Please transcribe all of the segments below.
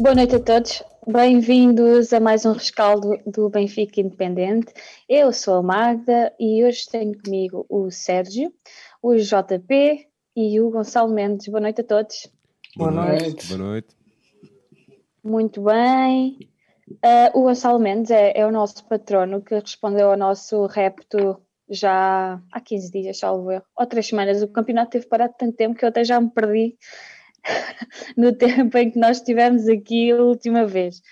Boa noite a todos, bem-vindos a mais um rescaldo do Benfica Independente. Eu sou a Magda e hoje tenho comigo o Sérgio, o JP e o Gonçalo Mendes. Boa noite a todos. Boa, Boa noite. noite. Boa noite. Muito bem. Uh, o Gonçalo Mendes é, é, o nosso patrono que respondeu ao nosso repto já há 15 dias, salvo eu, ou 3 semanas. O campeonato teve parado tanto tempo que eu até já me perdi no tempo em que nós estivemos aqui a última vez.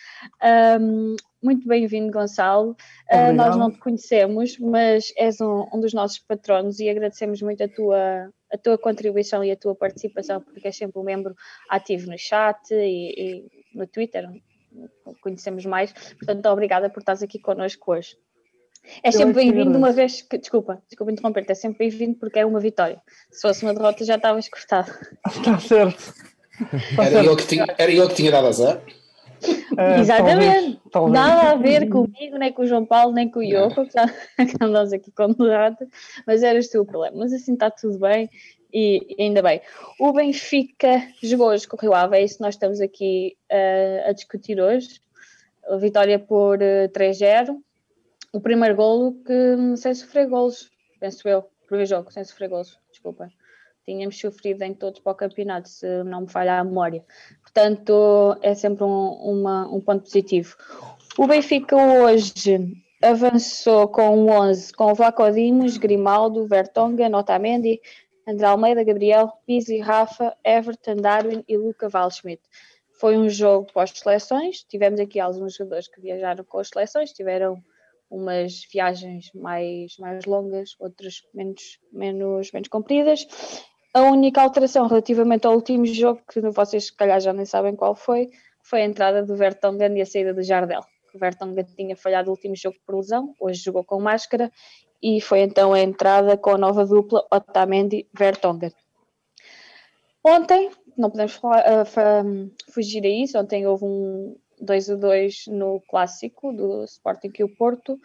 Um, muito bem-vindo, Gonçalo. Uh, nós não te conhecemos, mas és um, um, dos nossos patronos e agradecemos muito a tua, a tua contribuição e a tua participação, porque és sempre um membro ativo no chat e, e no Twitter, conhecemos mais. Portanto, obrigada por estás aqui connosco hoje. É sempre bem-vindo uma vez que. Desculpa, desculpa interromper-te, é sempre bem-vindo porque é uma vitória. Se fosse uma derrota já estavas cortado. Está certo. Está era, certo. Eu que tinha, era eu que tinha dado azar. Uh, Exatamente. Talvez, talvez. Nada a ver comigo, nem com o João Paulo, nem com o Ioko, que andamos aqui com derrota, mas eras tu o problema. Mas assim está tudo bem e ainda bem. O Benfica jogou hoje com o Rio Ave, é isso que nós estamos aqui uh, a discutir hoje. A vitória por uh, 3-0 o primeiro golo que sem sofrer golos, penso eu, primeiro jogo, sem sofrer golos, desculpa. Tínhamos sofrido em todos para o campeonato, se não me falha a memória. Portanto, é sempre um, uma, um ponto positivo. O Benfica hoje avançou com um 11 com Vlaco Dimos, Grimaldo, Vertonghen, Otamendi, André Almeida, Gabriel, Pizzi, Rafa, Everton, Darwin e Luca Valschmidt. Foi um jogo pós-seleções, tivemos aqui alguns jogadores que viajaram com as seleções, tiveram umas viagens mais, mais longas, outras menos, menos, menos compridas. A única alteração relativamente ao último jogo, que vocês se calhar já nem sabem qual foi, foi a entrada do Vertonghen e a saída do Jardel. O Vertonghen tinha falhado o último jogo por lesão, hoje jogou com máscara, e foi então a entrada com a nova dupla Otamendi-Vertonghen. Ontem, não podemos falar, uh, fugir a isso, ontem houve um, 2 a 2 no clássico do Sporting e o Porto,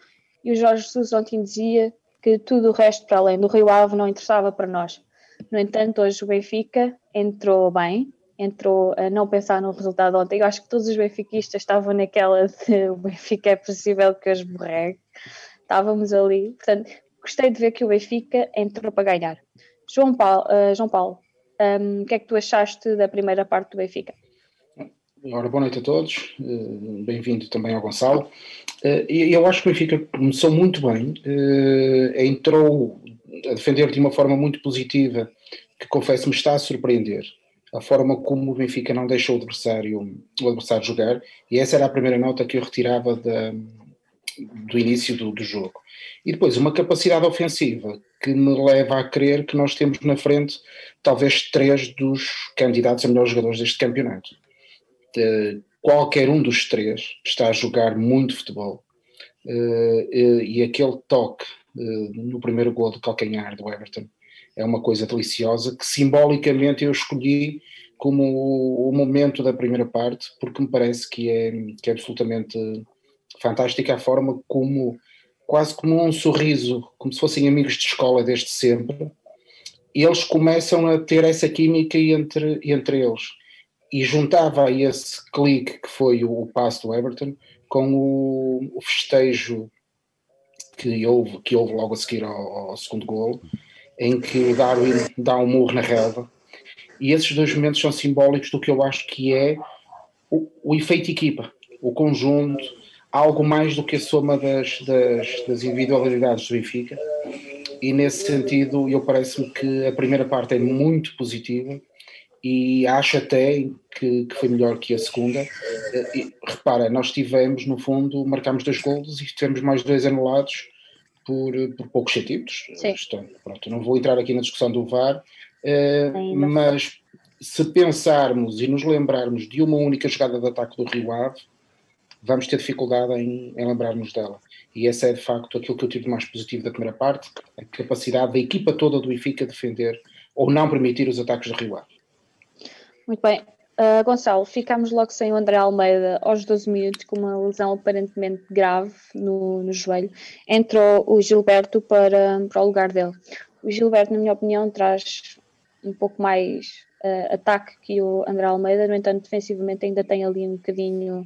e o Jorge Jesus ontem dizia que tudo o resto para além do Rio Ave não interessava para nós. No entanto, hoje o Benfica entrou bem, entrou a não pensar no resultado ontem. Eu acho que todos os benfiquistas estavam naquela de o Benfica é possível que os borregue. Estávamos ali. Portanto, gostei de ver que o Benfica entrou para ganhar. João Paulo, uh, João Paulo um, o que é que tu achaste da primeira parte do Benfica? Ora, boa noite a todos, uh, bem-vindo também ao Gonçalo. Uh, eu acho que o Benfica começou muito bem, uh, entrou a defender de uma forma muito positiva, que confesso me está a surpreender. A forma como o Benfica não deixou o adversário, o adversário jogar, e essa era a primeira nota que eu retirava da, do início do, do jogo. E depois uma capacidade ofensiva que me leva a crer que nós temos na frente talvez três dos candidatos a melhores jogadores deste campeonato qualquer um dos três está a jogar muito futebol. Uh, e aquele toque uh, no primeiro gol de calcanhar do Everton é uma coisa deliciosa que simbolicamente eu escolhi como o, o, momento da primeira parte porque me parece que é, que é absolutamente fantástica a forma como quase como um sorriso, como se fossem amigos de escola desde sempre, eles começam a ter essa química entre, entre eles e juntava a esse clique que foi o, o passo do Everton com o, o, festejo que houve, que houve logo a seguir ao, ao, segundo gol, em que o Darwin dá um murro na relva. E esses dois momentos são simbólicos do que eu acho que é o, o efeito equipa, o conjunto, algo mais do que a soma das, das, das individualidades do Benfica. E nesse sentido, eu parece-me que a primeira parte é muito positiva e acho até que, que, foi melhor que a segunda. Eh, e, repara, nós tivemos, no fundo, marcámos dois golos e tivemos mais dois anulados por, por poucos centímetros. Sim. pronto, não vou entrar aqui na discussão do VAR, uh, mas se pensarmos e nos lembrarmos de uma única jogada de ataque do Rio Ave, vamos ter dificuldade em, em lembrarmos dela. E esse é de facto aquilo que eu tive mais positivo da primeira parte, a capacidade da equipa toda do Benfica defender ou não permitir os ataques do Rio Ave. Muito bem. Uh, Gonçalo, ficámos logo sem o André Almeida aos 12 minutos com uma lesão aparentemente grave no, no joelho. Entrou o Gilberto para, para o lugar dele. O Gilberto, na minha opinião, traz um pouco mais uh, ataque que o André Almeida, no entanto, defensivamente ainda tem ali um bocadinho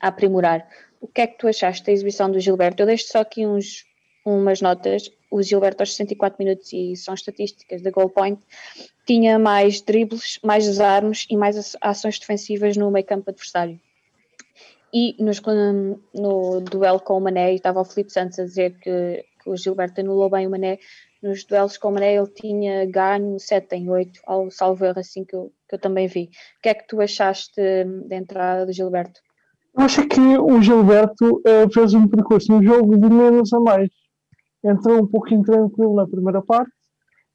a aprimorar. O que é que tu achaste da exibição do Gilberto? Eu deixo só aqui uns, umas notas. O Gilberto, aos 64 minutos, e são estatísticas da Goal Point, tinha mais dribles, mais desarmes e mais ações defensivas no meio campo adversário. E nos, no duelo com o Mané, estava o Felipe Santos a dizer que, que o Gilberto anulou bem o Mané. Nos duelos com o Mané, ele tinha ganho 7 em 8, ao salvo erro, assim que eu, que eu também vi. O que é que tu achaste da entrada do Gilberto? Acho que o Gilberto uh, fez um percurso no jogo de menos a mais. Entrou um pouquinho tranquilo na primeira parte,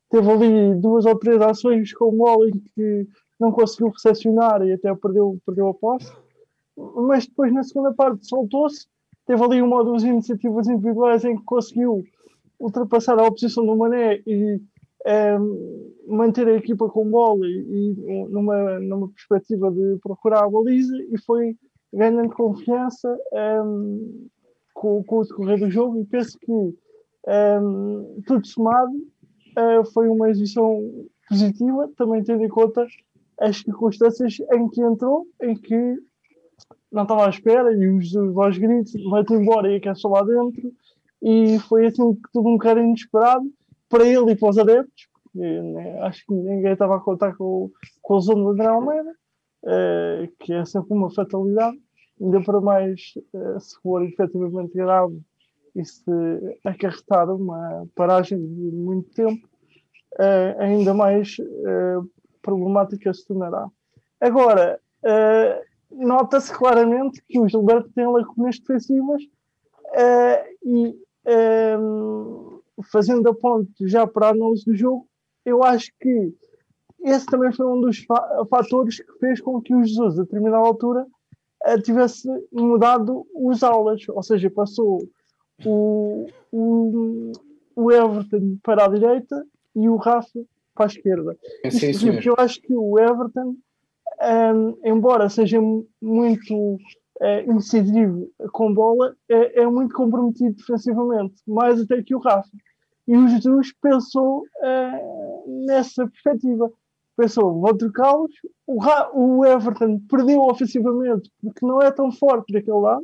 teve ali duas ou três ações com o Molly que não conseguiu recepcionar e até perdeu, perdeu a posse. Mas depois na segunda parte soltou-se, teve ali uma ou duas iniciativas individuais em que conseguiu ultrapassar a oposição do Mané e um, manter a equipa com bola e, e, numa, numa perspectiva de procurar a baliza e foi ganhando confiança um, com, com, o decorrer do jogo. E penso que um, tudo somado uh, foi uma exibição positiva, também tendo em conta as circunstâncias em que entrou, em que não estava à espera e os aos gritos, vai-te embora e só lá dentro. E foi assim tudo um bocado inesperado para ele e para os adeptos, porque né, acho que ninguém estava a contar com, com o zona de André Almeida, uh, que é sempre uma fatalidade, ainda para mais uh, se for efetivamente grave se acarretar uma paragem de muito tempo, uh, ainda mais problemática se tornará. Agora, nota-se claramente que o Gilberto tem lacunas defensivas uh, e um, fazendo a ponte já para a análise do jogo, eu acho que esse também foi um dos fa fatores que fez com que o Jesus, a determinada altura, uh, tivesse mudado os aulas, ou seja, passou o, o, o Everton para a direita e o Rafa para a esquerda. É porque eu acho que o Everton um, embora seja muito uh, incisivo com bola, é, é, muito comprometido defensivamente, mais até que o Rafa. E o Jesus pensou uh, nessa perspectiva. Pensou, vou trocá-los. O, o Everton perdeu ofensivamente porque não é tão forte daquele lado,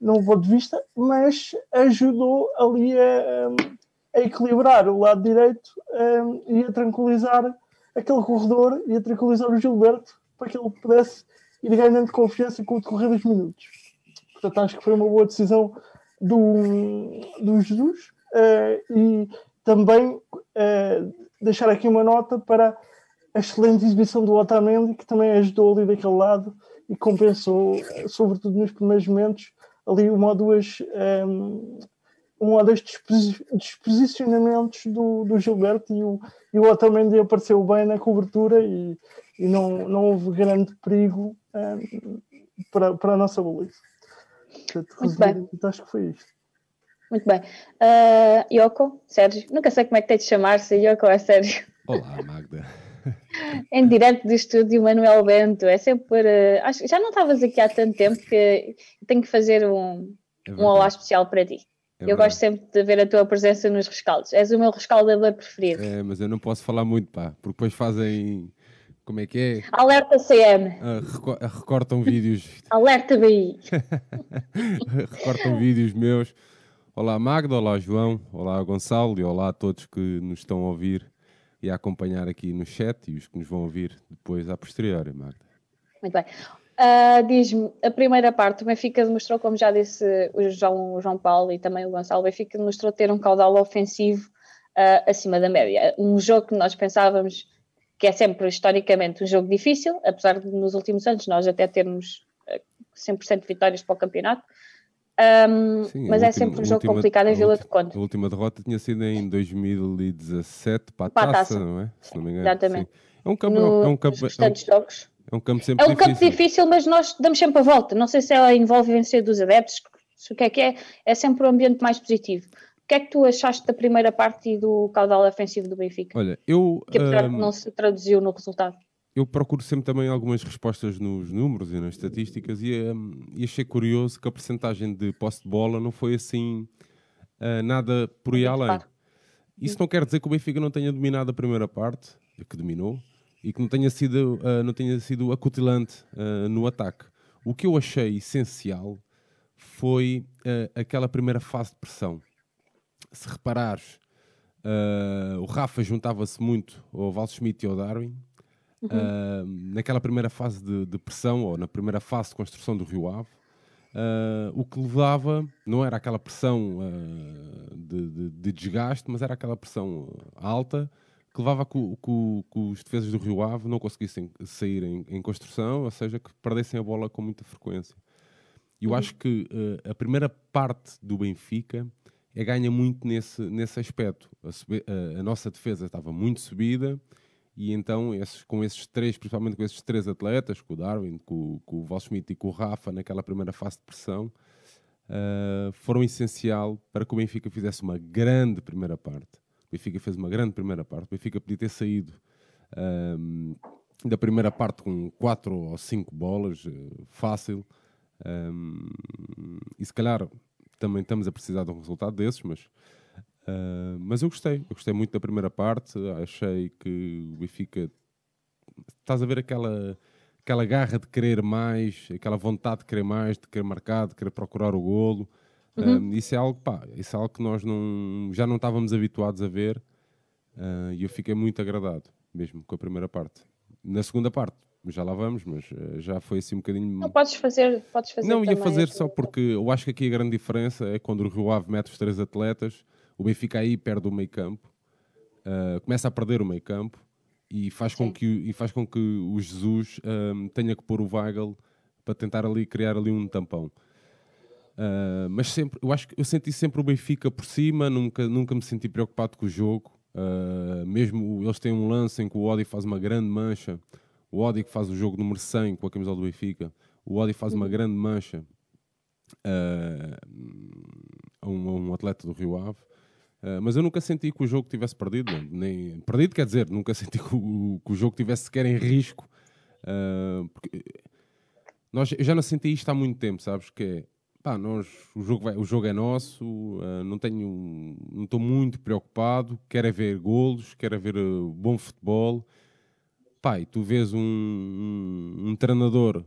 não vou de vista, mas ajudou ali a, a equilibrar o lado direito um, e a tranquilizar aquele corredor e a tranquilizar o Gilberto para que ele pudesse ir ganhando confiança com o decorrer dos minutos. Portanto, acho que foi uma boa decisão do, do Jesus uh, e também uh, deixar aqui uma nota para a excelente exibição do Otamendi, que também ajudou ali daquele lado e compensou, sobretudo nos primeiros momentos, ali uma ou duas um, eh, um ou dois disposicionamentos do, do Gilberto e o, e o Otamendi apareceu bem na cobertura e, e não, não houve grande perigo um, para, para a nossa baliza. Muito bem. Acho que foi isto. Muito bem. Uh, Yoko, Sérgio, nunca sei como é que tem de chamar-se, Yoko é Sérgio. Olá, Magda. em direto do estúdio Manuel Bento, é sempre. Uh, acho, já não estavas aqui há tanto tempo que tenho que fazer um, é um olá especial para ti. É eu verdade. gosto sempre de ver a tua presença nos rescaldos. És o meu rescaldador preferido. É, mas eu não posso falar muito, pá, porque depois fazem como é que é? Alerta CM. Uh, recortam vídeos. Alerta BI. recortam vídeos meus. Olá Magda, olá João, olá Gonçalo e olá a todos que nos estão a ouvir e a acompanhar aqui no chat e os que nos vão ouvir depois a posteriori, Magda. Muito bem. Uh, Diz-me, a primeira parte, o Benfica demonstrou, como já disse o João, o João Paulo e também o Gonçalo, o Benfica demonstrou ter um caudal ofensivo uh, acima da média. Um jogo que nós pensávamos que é sempre historicamente um jogo difícil, apesar de nos últimos anos nós até termos 100% eh, de vitórias para o campeonato. Um, Sim, mas é sempre um jogo última, complicado em Vila de Conde. A última derrota tinha sido em 2017 para a, para taça, taça, não é? Se não me engano. Exatamente. Sim. É um campo, no, é um campo, é um, jogos. É um campo sempre É um difícil. campo difícil, mas nós damos sempre a volta. Não sei se é a envolvência dos adeptos, o que é que é, é sempre um ambiente mais positivo que é que tu achaste da primeira parte e do caudal ofensivo do Benfica? Olha, eu. Que apesar um, de não se traduziu no resultado. Eu procuro sempre também algumas respostas nos números e nas estatísticas e, um, e achei curioso que a percentagem de posse de bola não foi assim uh, nada por aí além. Isso não quer dizer que o Benfica não tenha dominado a primeira parte, que dominou, e que não tenha sido, uh, não tenha sido acutilante uh, no ataque. O que eu achei essencial foi aquela primeira fase de pressão. Se reparares, o Rafa juntava-se muito ao Val Schmidt e ao Darwin. Uhum. naquela primeira fase de, de, pressão, ou na primeira fase de construção do Rio Ave, o que levava não era aquela pressão de, de, de desgaste, mas era aquela pressão alta que levava a que, que, que, os defesas do Rio Ave não conseguissem sair em, em, construção, ou seja, que perdessem a bola com muita frequência. E eu uhum. acho que uh, a primeira parte do Benfica é ganha muito nesse, nesse aspecto. A, a, a, nossa defesa estava muito subida e então esses, com esses três, principalmente com esses três atletas, com o Darwin, com, com o Val Schmidt e com o Rafa, naquela primeira fase de pressão, uh, foram essencial para que o Benfica fizesse uma grande primeira parte. O Benfica fez uma grande primeira parte. O Benfica podia ter saído um, da primeira parte com quatro ou cinco bolas, uh, fácil. E se calhar também estamos a precisar de um resultado desses, mas, uh, mas eu gostei. Eu gostei muito da primeira parte. Achei que o Benfica. Estás a ver aquela, aquela garra de querer mais, aquela vontade de querer mais, de querer marcar, de querer procurar o golo. Uhum. Um, isso é algo, pá, isso é algo que nós não, já não estávamos habituados a ver uh, e eu fiquei muito agradado mesmo com a primeira parte. Na segunda parte, já lá vamos, mas já foi assim um bocadinho. Não podes fazer, podes fazer. Não, ia fazer só porque eu acho que aqui a grande diferença é quando o Rio Ave mete os três atletas, o Benfica aí perde o meio campo, uh, começa a perder o meio campo e faz, com que, e faz com que o Jesus tenha que pôr o Weigl para tentar ali criar ali um tampão. Uh, mas sempre, eu acho que eu senti sempre o Benfica por cima, nunca, nunca me senti preocupado com o jogo. Uh, mesmo eles têm um lance em que o Odi faz uma grande mancha, o Odi que faz o jogo número 100 com a camisola do Benfica, o Odi faz uma uhum. grande mancha uh, a, um, a, um, atleta do Rio Ave. mas eu nunca senti que o jogo tivesse perdido, nem perdido quer dizer, nunca senti que o, que o jogo tivesse sequer em risco. porque nós, eu já não senti isto há muito tempo, sabes? Que é, pá, nós, o, jogo vai, o jogo é nosso, uh, não tenho, não estou muito preocupado, quero é ver golos, quero é ver uh, bom futebol. E tu vês um, um, um, treinador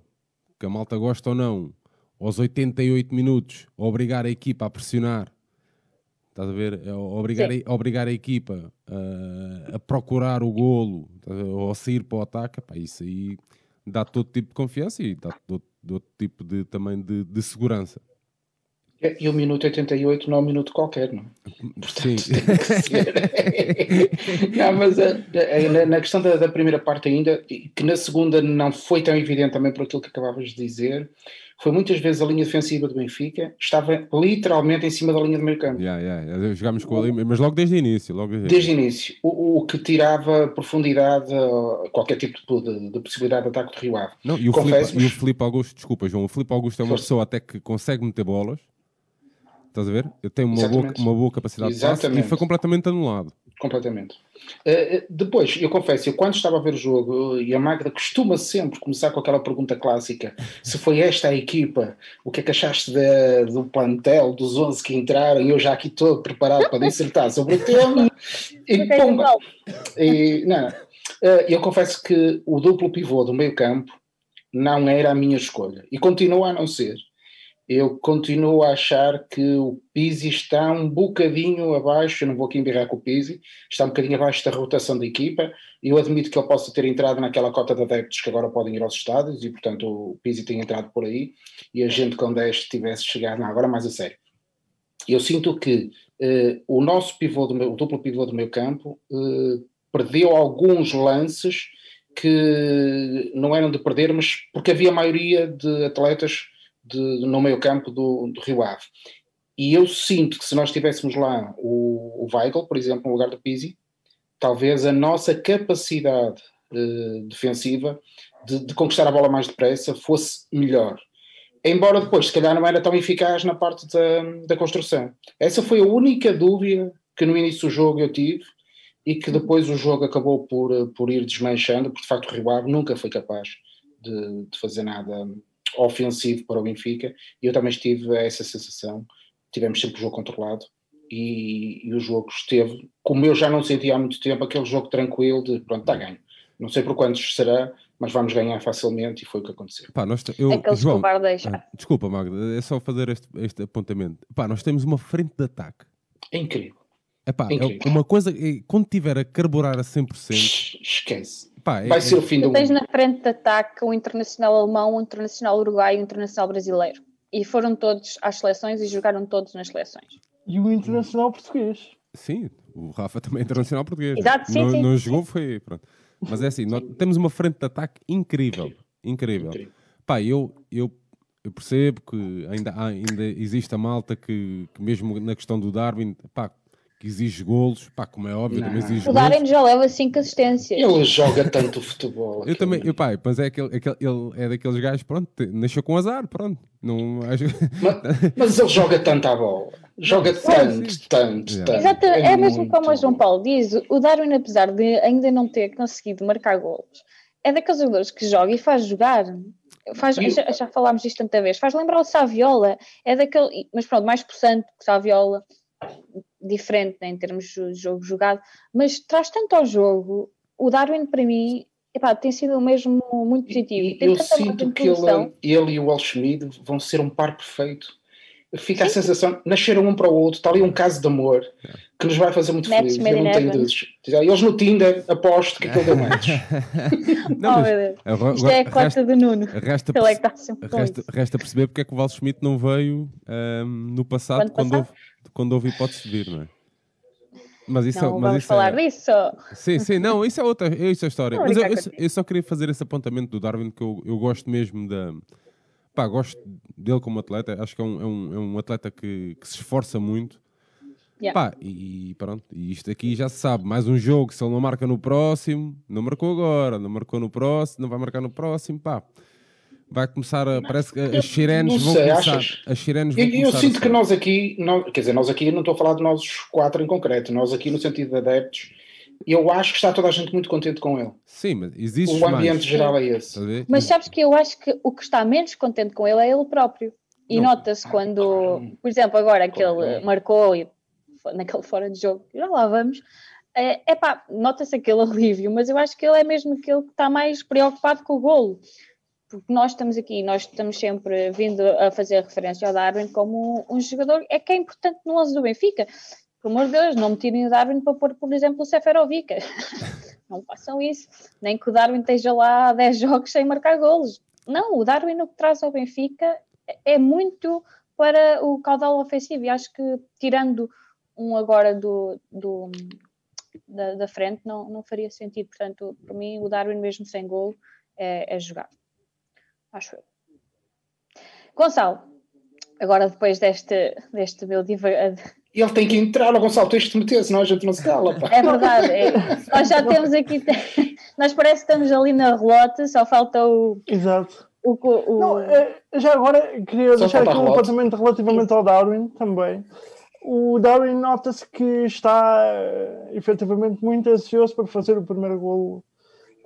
que a malta gosta ou não, aos 88 minutos, obrigar a equipa a pressionar, estás a ver? A obrigar, a, obrigar a equipa uh, a procurar o golo, ou a sair para o ataque, pá, isso aí dá todo tipo de confiança e dá todo outro tipo de, também de, de segurança. E o minuto 88 não é um minuto qualquer, não? Portanto, Sim. não, mas a, eh, a, eh, na questão da, da, primeira parte ainda, que na segunda não foi tão evidente também por aquilo que acabavas de dizer, foi muitas vezes a linha defensiva do Benfica, estava literalmente em cima da linha do meio campo. Yeah, yeah. Jogámos com a linha, mas logo desde o início. Logo desde, desde o início. O, o, que tirava profundidade, qualquer tipo de, de, possibilidade de ataque do Rio Ave. Não, e, o Felipe, e o Felipe Augusto, desculpa João, o Felipe Augusto é uma Força. pessoa até que consegue meter bolas, estás a ver? Eu tenho uma, boa, uma boa capacidade Exatamente. de passe e foi completamente anulado completamente. Uh, depois, eu confesso, eu quando estava a ver o jogo, e a Magda costuma sempre começar com aquela pergunta clássica: se foi esta a equipa, o que é que achaste de, do plantel, dos 11 que entraram? E eu já aqui estou preparado para dissertar sobre o tema. e pumba! E, não, uh, eu confesso que o duplo pivô do meio-campo não era a minha escolha e continua a não ser eu continuo a achar que o Pizzi está um bocadinho abaixo, eu não vou aqui embirrar com o Pizzi, está um bocadinho abaixo da rotação da equipa, eu admito que ele possa ter entrado naquela cota de adeptos que agora podem ir aos estádios, e portanto o Pizzi tem entrado por aí, e a gente com 10 tivesse chegado, não, agora mais a sério. Eu sinto que uh, o nosso pivô, do meu, o duplo pivô do meu campo, uh, perdeu alguns lances que não eram de perder, mas porque havia maioria de atletas de, no meio campo do, do Rio Ave. E eu sinto que se nós tivéssemos lá o, o Weigl, por exemplo, no lugar do Pizzi, talvez a nossa capacidade uh, defensiva de, de, conquistar a bola mais depressa fosse melhor. Embora depois, se calhar, não era tão eficaz na parte da, da construção. Essa foi a única dúvida que no início do jogo eu tive e que depois o jogo acabou por, por ir desmanchando, porque de facto o Rio Ave nunca foi capaz de, de fazer nada ofensivo para o Benfica, e eu também tive essa sensação. Tivemos sempre o jogo controlado e, e o jogo esteve, como eu já não sentia há muito tempo, aquele jogo tranquilo de pronto, está ganho. Não sei por quantos será, mas vamos ganhar facilmente e foi o que aconteceu. Pá, nós eu, Aqueles João, ah, desculpa, Magda, é só fazer este, este apontamento. Pá, nós temos uma frente de ataque. É incrível. Epá, é Incrível. uma coisa, é, quando tiver a carburar a 100%, Sh- Esquece. Pá, é, Vai ser o fim do Tu tens mundo. na frente de ataque um internacional alemão, um internacional uruguaio e um internacional brasileiro. E foram todos às seleções e jogaram todos nas seleções. E o internacional português. Sim, o Rafa também é internacional português. Exato, sim, não, sim. não jogou, foi. Pronto. Mas é assim, nós temos uma frente de ataque incrível. Incrível. Incrível. Pá, eu, eu, eu percebo que ainda, há- ainda existe a malta que, que mesmo na questão do Darwin, pá, que exige golos, pá, como é óbvio, Não. também exige O golos. Darwin já leva 5 assistências. Ele joga tanto futebol. Eu também, eu, pá, mas é, aquele, aquele, ele é daqueles gajos, pronto, nasceu com azar, pronto. Não, acho... Mas, mas ele joga tanto à bola. Joga tanto, tanto, Yeah. tanto. Exato, é, mesmo muito como o João. Paulo diz, o Darwin, apesar de ainda não ter conseguido marcar golos, é daqueles jogadores que joga e faz jogar. Faz, E já, já falámos disto tanta vez, faz lembrar o Saviola, é daquele, mas pronto, mais possante que o Saviola, diferente né, em termos de jogo jogado, mas traz tanto ao jogo. O Darwin, para mim, epá, tem sido mesmo muito positivo. E- tem Eu sinto que ele, ele e o Alschmid vão ser um par perfeito. Fica a sensação, nasceram um para o outro, está ali um caso de amor que nos vai fazer muito Match felizes. Eu não tenho dúvidas. Eles no Tinder, aposto que aquilo deu match. Não, oh, mas meu Deus. agora- Isto é a cota resta, do Nuno. resta, Ele é que está sempre com resta, resta perceber porque é que o Val Schmidt não veio ahm, no passado Quando quando, passado? houve, quando houve hipótese de vir, não é? Mas isso, Não mas vamos isso falar é, disso. Sim, sim, não, isso é outra isso é a história. Não, Mas eu, eu eu só queria fazer esse apontamento do Darwin, que eu, eu gosto mesmo da. Pá, gosto dele como atleta. Acho que é um, é um, é um atleta que, que se esforça muito. Yeah. Pá, e, e pronto, e isto aqui já se sabe. Mais um jogo, se ele não marca no próximo, não marcou agora, não marcou no próximo, não vai marcar no próximo, pá. Vai começar a. Parece que as sirenes vão sei, começar. achas? As sirenes vão Eu, eu sinto que nós aqui, nós- quer dizer, nós aqui, não estou a falar de nós os quatro em concreto, nós aqui no sentido de adeptos, eu acho que está toda a gente muito contente com ele. Sim, mas existe O ambiente mais. geral é esse. Mas sabes que eu acho que o que está menos contente com ele é ele próprio. E nota-se Ah, quando, por exemplo, agora que ele marcou e naquele fora de jogo, já lá vamos, é, epá, nota-se aquele alívio, mas eu acho que ele é mesmo aquele que está mais preocupado com o golo. Porque nós estamos aqui, nós estamos sempre vindo a fazer referência ao Darwin como um jogador é que é importante no 11 do Benfica. Por amor de Deus, não me tirem o Darwin para pôr, por exemplo, o Seferovic. não façam isso. Nem que o Darwin esteja lá há 10 jogos sem marcar golos. Não, o Darwin o que traz ao Benfica é muito para o caudal ofensivo. E acho que tirando um agora do, do- da, da frente não, não faria sentido. Portanto, para mim, o Darwin mesmo sem gol é, é jogar. Acho eu. Gonçalo, agora depois deste, deste meu divagar. Ele tem que entrar, Gonçalo, tens de te meter, senão a gente não se cala. Pá. É verdade, é. nós já temos aqui. Nós parece que estamos ali na relote, só falta o. Exato. o, o- Não, eh, já agora queria Só deixar aqui um apontamento relativamente ao Darwin também. O Darwin nota-se que está eh, efetivamente muito ansioso para fazer o primeiro golo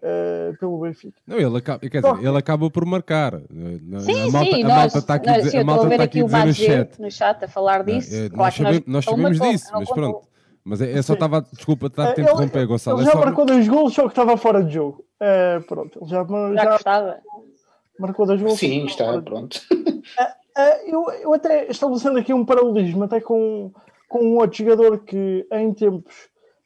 eh, pelo Benfica. Não, ele acaba, quer dizer, ele acaba por marcar. Eh, Sim, a malta, sim, a malta está aqui, a nós- a estou malta a ver está aqui aqui dizer no chat. no chat a falar disso. Eh, Claro nós, que nós- sabemos, nós ele sabemos disso, não mas pronto. Mas é, é só estava, desculpa, estar a te interromper, Gonçalo. ele É já só, marcou dois golos, só que estava fora de jogo. Eh, pronto, ele já, Já já gostava. marcou dois golos. Sim, está, pronto. Uh, eu, eu até estabelecendo aqui um paralelismo até com, com um outro jogador que em tempos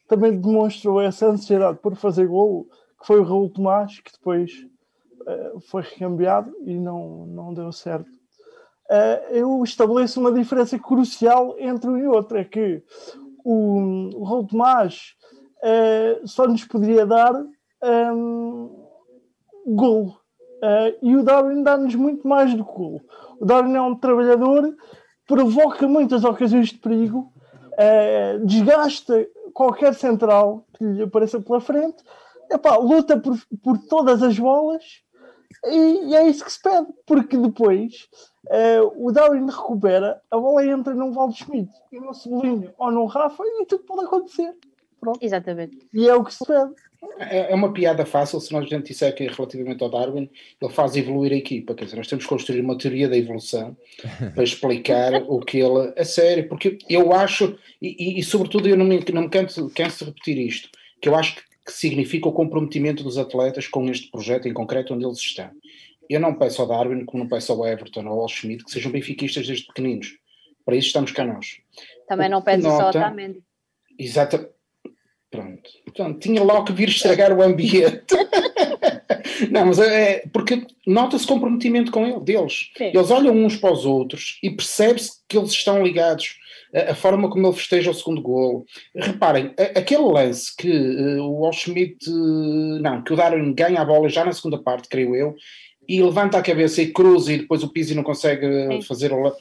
também demonstrou essa ansiedade por fazer golo, que foi o Raul Tomás, que depois uh, foi recambiado e não, não deu certo. Uh, eu estabeleço uma diferença crucial entre um e outro, é que o, o Raul Tomás uh, só nos poderia dar um, golo. Uh, e o Darwin dá-nos muito mais do que golo. O Darwin é um trabalhador, provoca muitas ocasiões de perigo, desgasta qualquer central que lhe apareça pela frente, epá, luta por, por todas as bolas e, e é isso que se pede, porque depois eh, o Darwin recupera, a bola entra num Valdo Schmidt e no Cebolinha ou no Rafa e tudo pode acontecer. Exatamente. E é o que se pede. É é uma piada fácil se nós a gente disser que relativamente ao Darwin ele faz evoluir a equipa. Quer dizer, nós temos que construir uma teoria da evolução para explicar o que ele. A sério, porque eu acho, e, e- e sobretudo eu não me, não me canso, canso de repetir isto, que eu acho que que significa o comprometimento dos atletas com este projeto em concreto onde eles estão. Eu não peço ao Darwin, como não peço ao Everton ou ao Schmidt, que sejam benfiquistas desde pequeninos. Para isso estamos cá nós. Também não peço só ao Tamendi. Exato. Pronto. Então, tinha logo que vir estragar o ambiente. não, mas é, é porque nota-se comprometimento com ele, deles. Sim. Eles olham uns para os outros e percebe-se que eles estão ligados. A, a, forma como ele festeja o segundo golo. Reparem, a, aquele lance que uh, o Schmidt, uh, não, que o Darwin ganha a bola já na segunda parte, creio eu, e levanta a cabeça e cruza e depois o Pizzi não consegue Sim. fazer o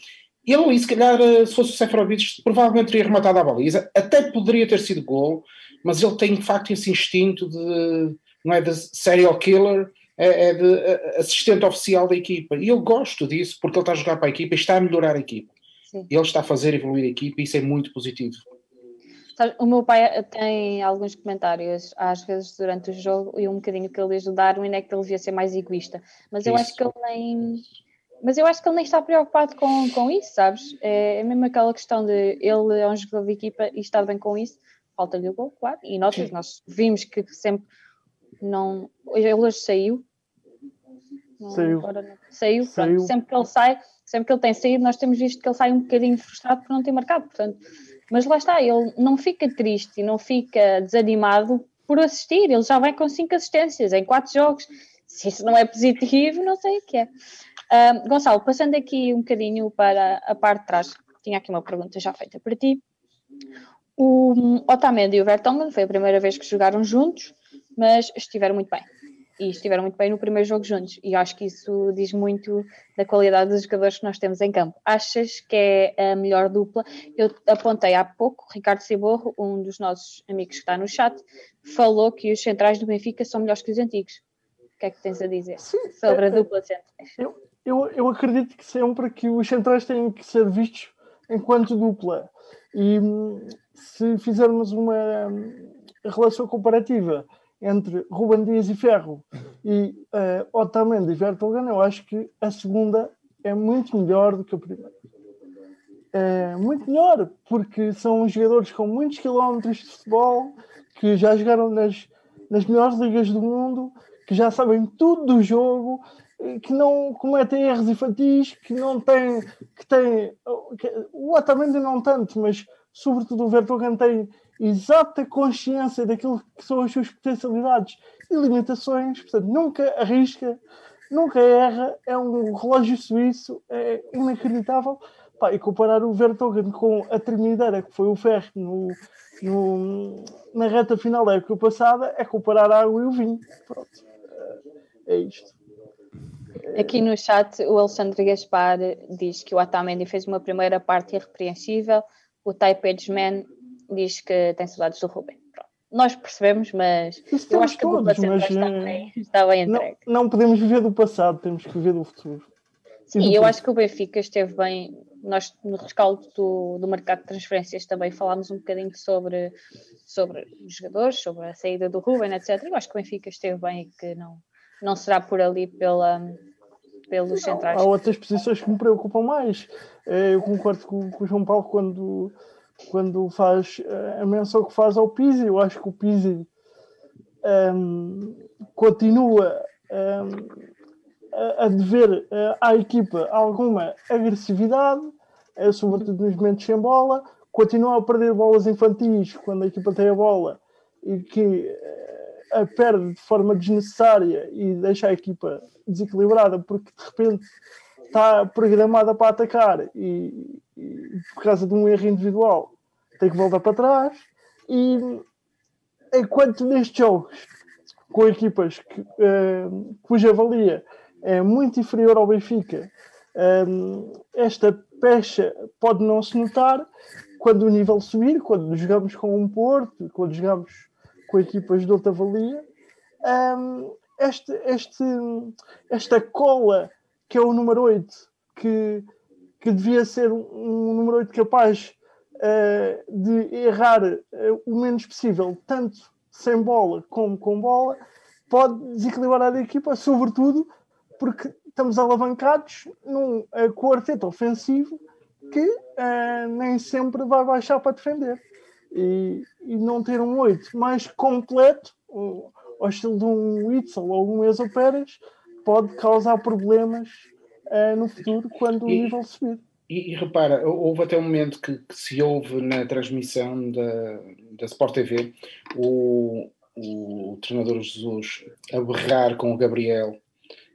ele se calhar, eh, se fosse o Seferovic, provavelmente teria rematado a baliza, até poderia ter sido gol, mas ele tem de facto esse instinto de, não é de serial killer, é, é de assistente oficial da equipa, e eu gosto disso, porque ele está a jogar para a equipa e está a melhorar a equipa. Sim. Ele está a fazer evoluir a equipa e isso é muito positivo. O meu pai tem alguns comentários, às vezes durante o jogo, e um bocadinho que ele diz do Darwin é que ele devia ser mais egoísta. Mas eu acho que ele nem. Mas eu acho que ele nem está preocupado com, com isso, sabes? É, é mesmo aquela questão de ele é um jogador de equipa e está bem com isso. Falta-lhe o gol, claro. E notas, nós vimos que sempre não. Ele hoje saiu. Não, saiu. Não, saiu, saiu. Sempre que ele sai, sempre que ele tem saído, nós temos visto que ele sai um bocadinho frustrado por não ter marcado. Portanto mas lá está, ele não fica triste e não fica desanimado por assistir, ele já vai com cinco assistências em quatro jogos. Se isso não é positivo, não sei o que é. Uh, Gonçalo, passando aqui um bocadinho para a parte de trás, tinha aqui uma pergunta já feita para ti. O Otamendi e o Vertonghen foi a primeira vez que jogaram juntos, mas estiveram muito bem e estiveram muito bem no primeiro jogo juntos. E acho que isso diz muito da qualidade dos jogadores que nós temos em campo. Achas que é a melhor dupla? Eu apontei há pouco, Ricardo Ciborro, um dos nossos amigos que está no chat, falou que os centrais do Benfica são melhores que os antigos. O que é que tens a dizer Sim, sobre é, a dupla de centrais? Eu, eu, eu acredito que sempre que os centrais têm que ser vistos enquanto dupla. E hum, se fizermos uma hum, relação comparativa entre Ruben Dias e Ferro e uh, Otamendi e Vertonghen, eu acho que a segunda é muito melhor do que a primeira. É muito melhor, porque são jogadores com muitos quilómetros de futebol, que já jogaram nas, nas melhores ligas do mundo, que já sabem tudo do jogo, que não cometem erros infantis, que não têm. Que têm que, o Otamendi não tanto, mas sobretudo o Vertonghen tem exata consciência daquilo que são as suas potencialidades e limitações, portanto, nunca arrisca, nunca erra, é um relógio suíço, é inacreditável. Pá, e comparar o Vertogen com a termineira que foi o Ferro no, no, na reta final da época passada é comparar a água e o vinho. Pronto, é, isto. Aqui no chat, o Alexandre Gaspar diz que o Atamendi fez uma primeira parte irrepreensível, o Type Man diz que tem saudades do Ruben. Pronto. Nós percebemos, mas Isso eu acho que todos, a mas, está, eh, bem, está bem entregue. Não, não podemos viver do passado, temos que viver do futuro. Sim, eu acho que o Benfica esteve bem. Nós, no rescaldo do, do mercado de transferências, também falámos um bocadinho sobre, sobre os jogadores, sobre a saída do Ruben, etc. Eu acho que o Benfica esteve bem e que não, não será por ali pela, pelos centrais. Há outras posições que me preocupam mais. Eh, eu concordo com, com o João Paulo quando quando faz eh, a menção que faz ao Pizzi, eu acho que o Pizzi um, continua um, a, a dever uh, à equipa alguma agressividade, uh, sobretudo nos momentos sem bola, continua a perder bolas infantis quando a equipa tem a bola e que a perde de forma desnecessária e deixa a equipa desequilibrada porque de repente está programada para atacar e, e, por causa de um erro individual tem que voltar para trás. E enquanto nestes jogos com equipas que, uh, cuja valia é muito inferior ao Benfica um, esta pecha pode não se notar quando o nível subir, quando jogamos com um Porto, quando jogamos com equipas de outra valia. Um, este, este, esta cola que é o número 8, que, que devia ser um, um número 8 capaz uh, de errar uh, o menos possível, tanto sem bola como com bola, pode desequilibrar a equipa, sobretudo porque estamos alavancados num uh, quarteto ofensivo que uh, nem sempre vai baixar para defender. E, e não ter um 8 mais completo um, ao estilo de um Witzel ou um Enzo Pérez, pode causar problemas uh, no futuro quando e, o nível subir. E, e, repara, houve até um momento que, que, se ouve na transmissão da, da Sport TV o, o treinador Jesus a berrar com o Gabriel,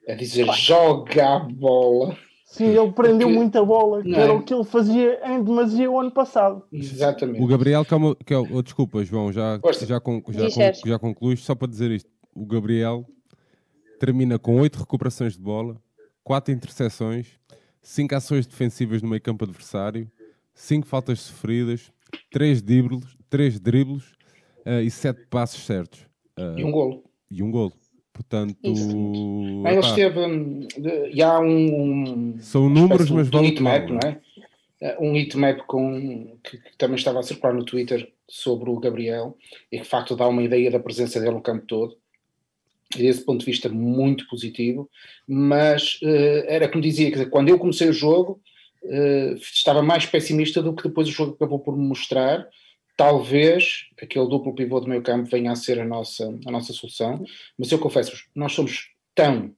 a dizer claro. joga a bola. Sim, ele prendeu Porque, muita bola, que era é? o que ele fazia em demasia o ano passado. Exatamente. O Gabriel, calma, que é, oh, desculpa, João, já, já, con, já, con, já concluís, só para dizer isto. O Gabriel termina com 8 recuperações de bola, 4 interseções, 5 ações defensivas no meio campo adversário, 5 faltas sofridas, 3 dribles, 3 dribles uh, e 7 passos certos. Uh, e um golo. E um golo. Portanto, ele esteve. E há um. São números, mas um heatmap, não é? Eh, um heatmap com, que, que, também estava a circular no Twitter sobre o Gabriel e que de facto dá uma ideia da presença dele no campo todo. Desse ponto de vista, muito positivo. Mas uh, era como dizia, dizer, quando eu comecei o jogo, uh, estava mais pessimista do que depois o jogo acabou por me mostrar talvez aquele duplo pivô do meio campo venha a ser a nossa, a nossa solução, mas eu confesso nós somos tão,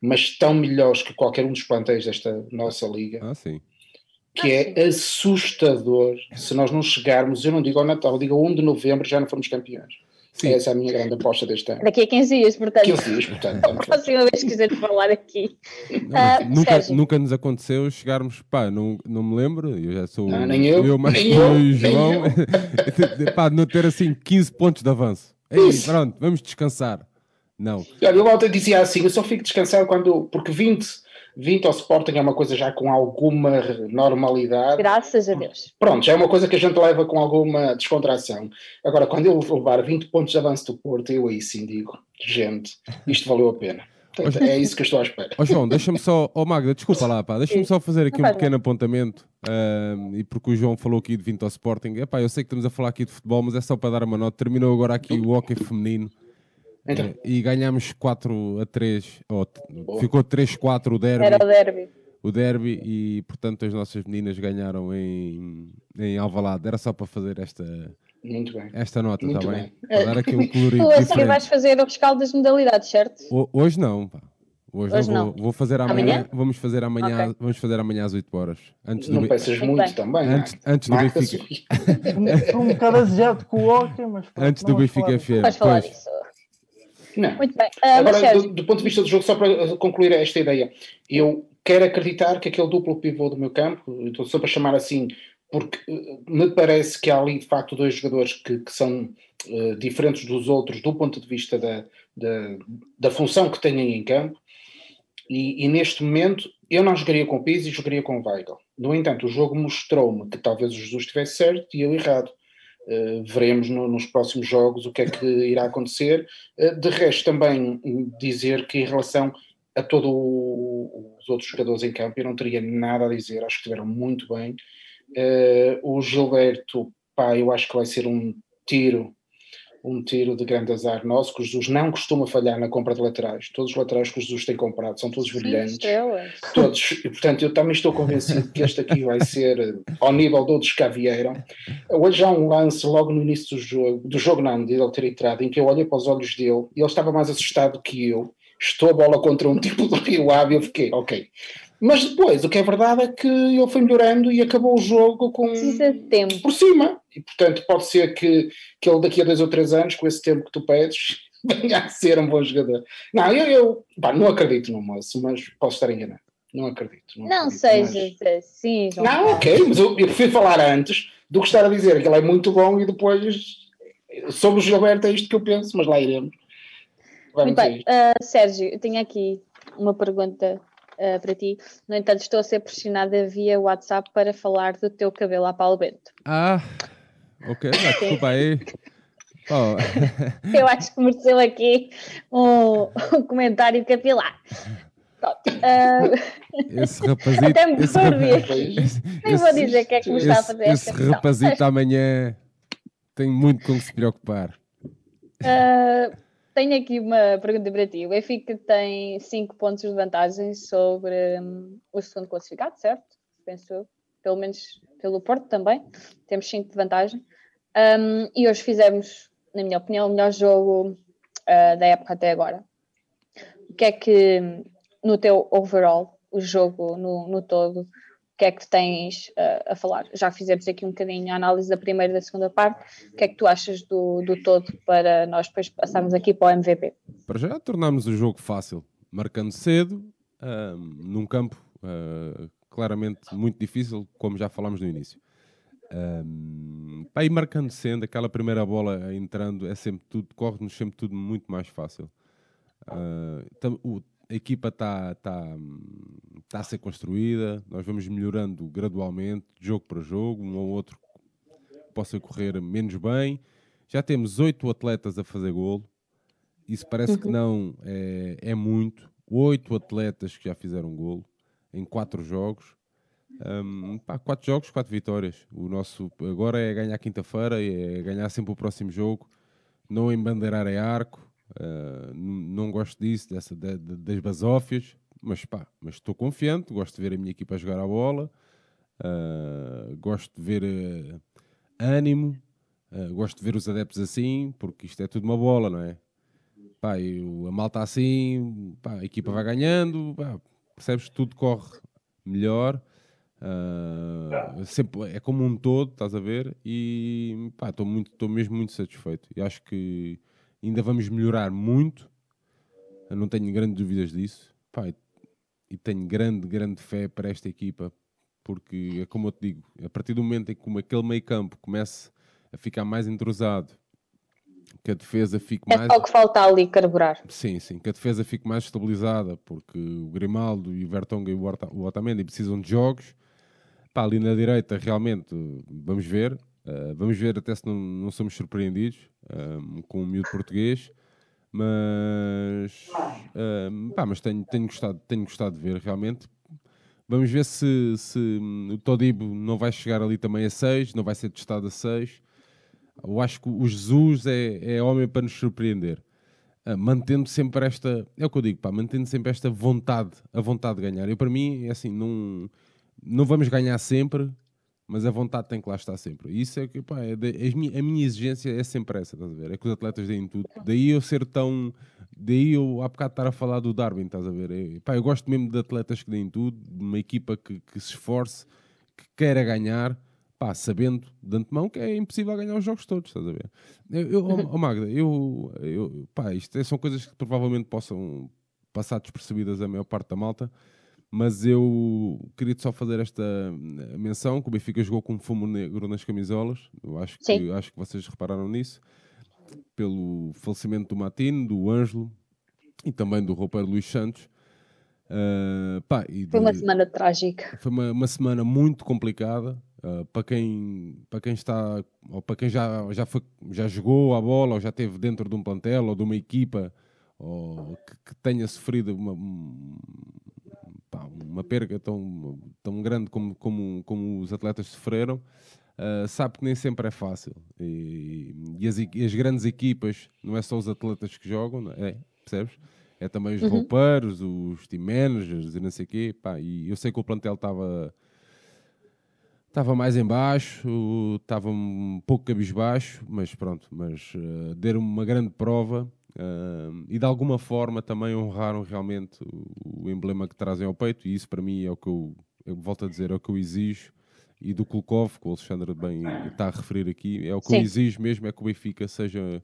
mas tão melhores que qualquer um dos plantéis desta nossa liga. Ah, sim. Que ah, é sim. assustador se nós não chegarmos, eu não digo ao Natal, eu digo a 1 de novembro já não formos campeões. Sim. Essa é a minha grande aposta deste ano. Daqui a 15 dias, portanto. 15 dias, portanto. a próxima vez que quiser falar aqui. Não, uh, nunca, nunca nos aconteceu chegarmos, pá, não, não me lembro, eu já sou. Não, nem eu, eu mais nem eu, e João, pá, não ter assim 15 pontos de avanço. Ei, pronto, vamos descansar. Não. Olha, eu ontem dizia assim, eu só fico descansado quando, porque 20 20 ao Sporting é uma coisa já com alguma normalidade. Graças a Deus. Pronto, já é uma coisa que a gente leva com alguma descontração. Agora, quando eu levar 20 pontos de avanço do Porto, eu aí sim digo, gente, isto valeu a pena. Portanto, é isso que eu estou à espera. Ó oh, João, deixa-me só, ó oh, Magda, desculpa lá, pá, deixa-me só fazer aqui um pequeno apontamento, uh, e porque o João falou aqui de 20 ao Sporting, epá, eu sei que estamos a falar aqui de futebol, mas é só para dar uma nota, terminou agora aqui o hockey feminino, então. É, e ganhámos 4 a 3, ou ficou 3-4 o derby. Era o derby. O derby e, portanto, as nossas meninas ganharam em, em Alvalade. Era só para fazer esta, muito bem. Esta nota, está bem? bem? Para dar aqui um colorido Tu assim vais fazer o rescaldo das modalidades, certo? O, hoje não, pá. Hoje, hoje não, vou, vou, fazer amanhã. amanhã? Vamos fazer amanhã, okay. vamos fazer amanhã às 8 horas. Antes não do pensas muito também. Antes, antes do Benfica. Estou um bocado aziado com o hockey, mas Antes do Benfica FM. Falar disso. Não. Muito bem. Uh, Agora, do, do, ponto de vista do jogo, só para concluir esta ideia, eu quero acreditar que aquele duplo pivô do meu campo, estou só para chamar assim, porque uh, me parece que há ali de facto dois jogadores que, que são uh, diferentes dos outros do ponto de vista da, da, da função que têm em campo. E, e, neste momento eu não jogaria com o Pizzi e jogaria com o Weigl. No entanto, o jogo mostrou-me que talvez o Jesus estivesse certo e eu errado. Uh, veremos no, nos próximos jogos o que é que irá acontecer. Uh, de resto, também dizer que em relação a todos os outros jogadores em campo, eu não teria nada a dizer, acho que estiveram muito bem. Uh, o Gilberto, pá, eu acho que vai ser um tiro um tiro de grande azar nosso, que o Jesus não costuma falhar na compra de laterais. Todos os laterais que o Jesus tem comprado são todos brilhantes. Todos. E, portanto, eu também estou convencido que este aqui vai ser eh, ao nível de outros que vieram. Hoje há um lance logo no início do jogo, do jogo não, de ele ter entrado, em que eu olhei para os olhos dele e ele estava mais assustado que eu. Estou a bola contra um tipo do Rio Ave e eu fiquei, ok. Mas depois, o que é verdade é que ele foi melhorando e acabou o jogo com. Tempo. Por cima. E portanto, pode ser que, que ele daqui a dois ou três anos, com esse tempo que tu pedes, venha a ser um bom jogador. Não, eu, eu pá, não acredito no moço, mas posso estar enganado. Não acredito. Não, não acredito, seja mas... assim. João não, ok, mas eu, eu prefiro falar antes do que estar a dizer que ele é muito bom e depois sobre o Gilberto é isto que eu penso, mas lá iremos. Vamos muito bem, uh, Sérgio, eu tenho aqui uma pergunta uh, para ti. No entanto, estou a ser pressionada via WhatsApp para falar do teu cabelo a Paulo Bento. Ah, ok. Desculpa aí. Oh. Eu acho que mereceu aqui um, um comentário capilar. Pronto. Uh... Esse rapazito. Até me esse rapaz, Nem vou dizer o que é que me está a fazer esse, esse rapazito amanhã tem muito com que se preocupar. Uh, tenho aqui uma pergunta para ti. O Benfica tem 5 pontos de vantagem sobre um, o segundo classificado, certo? Penso. Pelo menos pelo Porto também. Temos 5 de vantagem. Um, e hoje fizemos, na minha opinião, o melhor jogo uh, da época até agora. O que é que, no teu overall, o jogo no, no todo, que é que tens uh, a falar? Já fizemos aqui um bocadinho a análise da primeira e da segunda parte. O que é que tu achas do, do todo para nós depois passarmos aqui para o MVP? Para já tornámos o jogo fácil, marcando cedo, uh, num campo uh, claramente muito difícil, como já falámos no início. Um, pá, e marcando sendo, aquela primeira bola entrando, é sempre tudo, corre-nos sempre tudo muito mais fácil. Uh, o, a equipa está tá, tá a ser construída, nós vamos melhorando gradualmente, jogo para jogo, um ou outro possa correr menos bem. Já temos oito atletas a fazer golo, isso parece uhum. que não é, é muito. Oito atletas que já fizeram golo em quatro jogos. Um, pá, quatro jogos, quatro vitórias. O nosso agora é ganhar quinta-feira, é ganhar sempre o próximo jogo, não embandeirar é arco. Uh, não gosto disso, dessa, de, de, das basófias, mas pá, mas estou confiante, gosto de ver a minha equipa jogar a bola, uh, gosto de ver uh, ânimo, gosto de ver os adeptos assim, porque isto é tudo uma bola, não é? Pá, eu, a malta assim, pá, a equipa vai ganhando, pá, percebes que tudo corre melhor. Uh, sempre, é como um todo, estás a ver? E estou muito, estou mesmo muito satisfeito. E acho que ainda vamos melhorar muito. Eu não tenho grandes dúvidas disso. Pá, e tenho grande, grande fé para esta equipa, porque é como eu te digo, a partir do momento em que aquele meio campo começa a ficar mais entrosado, que a defesa fique é mais. É só que falta ali carburar. Sim, sim, que a defesa fique mais estabilizada, porque o Grimaldo e o Vertonghen e o Otamendi precisam de jogos. Pá, ali na direita, realmente, vamos ver. Uh, vamos ver até se não, não somos surpreendidos um, eh, com o miúdo português. Mas, um, eh, pá, mas tenho, tenho, gostado, tenho gostado de ver realmente. Vamos ver se, se o Todibo não vai chegar ali também a 6, não vai ser testado a 6. Eu acho que o Jesus é, é homem para nos surpreender. Uh, mantendo sempre esta, é o que eu digo, pá, mantendo sempre esta vontade, a vontade de ganhar. Eu, para mim, é assim, não, não vamos ganhar sempre, mas a vontade tem que lá estar sempre. Isso é que, pá, é de, a, minha, a, minha, exigência é sempre essa, estás a ver? É que os atletas deem tudo. Daí eu ser tão. Daí eu há bocado estar a falar do Darwin, estás a ver? É, pá, eu gosto mesmo de atletas que deem tudo, de uma equipa que, que se esforce, que queira ganhar pá, sabendo de antemão que é impossível ganhar os jogos todos, estás a ver? Eu, eu oh, Magda, eu, eu, pá, isto é, são coisas que provavelmente possam passar despercebidas a maior parte da malta, mas eu queria só fazer esta menção que o Benfica jogou com fumo negro nas camisolas, eu acho que, acho que vocês repararam nisso, pelo falecimento do Matino, do Ângelo e também do roupeiro Luís Santos. Uh, pá, de, foi uma semana trágica. Foi uma, uma semana muito complicada. Uh, para, quem, para quem está, ou para quem já, já, foi, já jogou a bola, ou já esteve dentro de um plantel, ou de uma equipa, ou que, que tenha sofrido uma, uma perda tão, tão grande como, como, como os atletas sofreram, uh, sabe que nem sempre é fácil. E, e, as, e, as, grandes equipas, não é só os atletas que jogam, é, percebes? É também os uhum. roupeiros, os team managers e não sei o quê. Pá, e eu sei que o plantel estava Estava mais em baixo, estava um pouco cabisbaixo, mas pronto, mas uh, deram uma grande prova uh, e de alguma forma também honraram realmente o, o, emblema que trazem ao peito e isso para mim é o que eu, eu volto a dizer, é o que eu exijo e do Kulkov, que o Alexandre bem está a referir aqui, é o que Sim. eu exijo mesmo, é que o Benfica seja,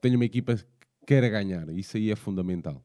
tenha uma equipa que queira ganhar, isso aí é fundamental.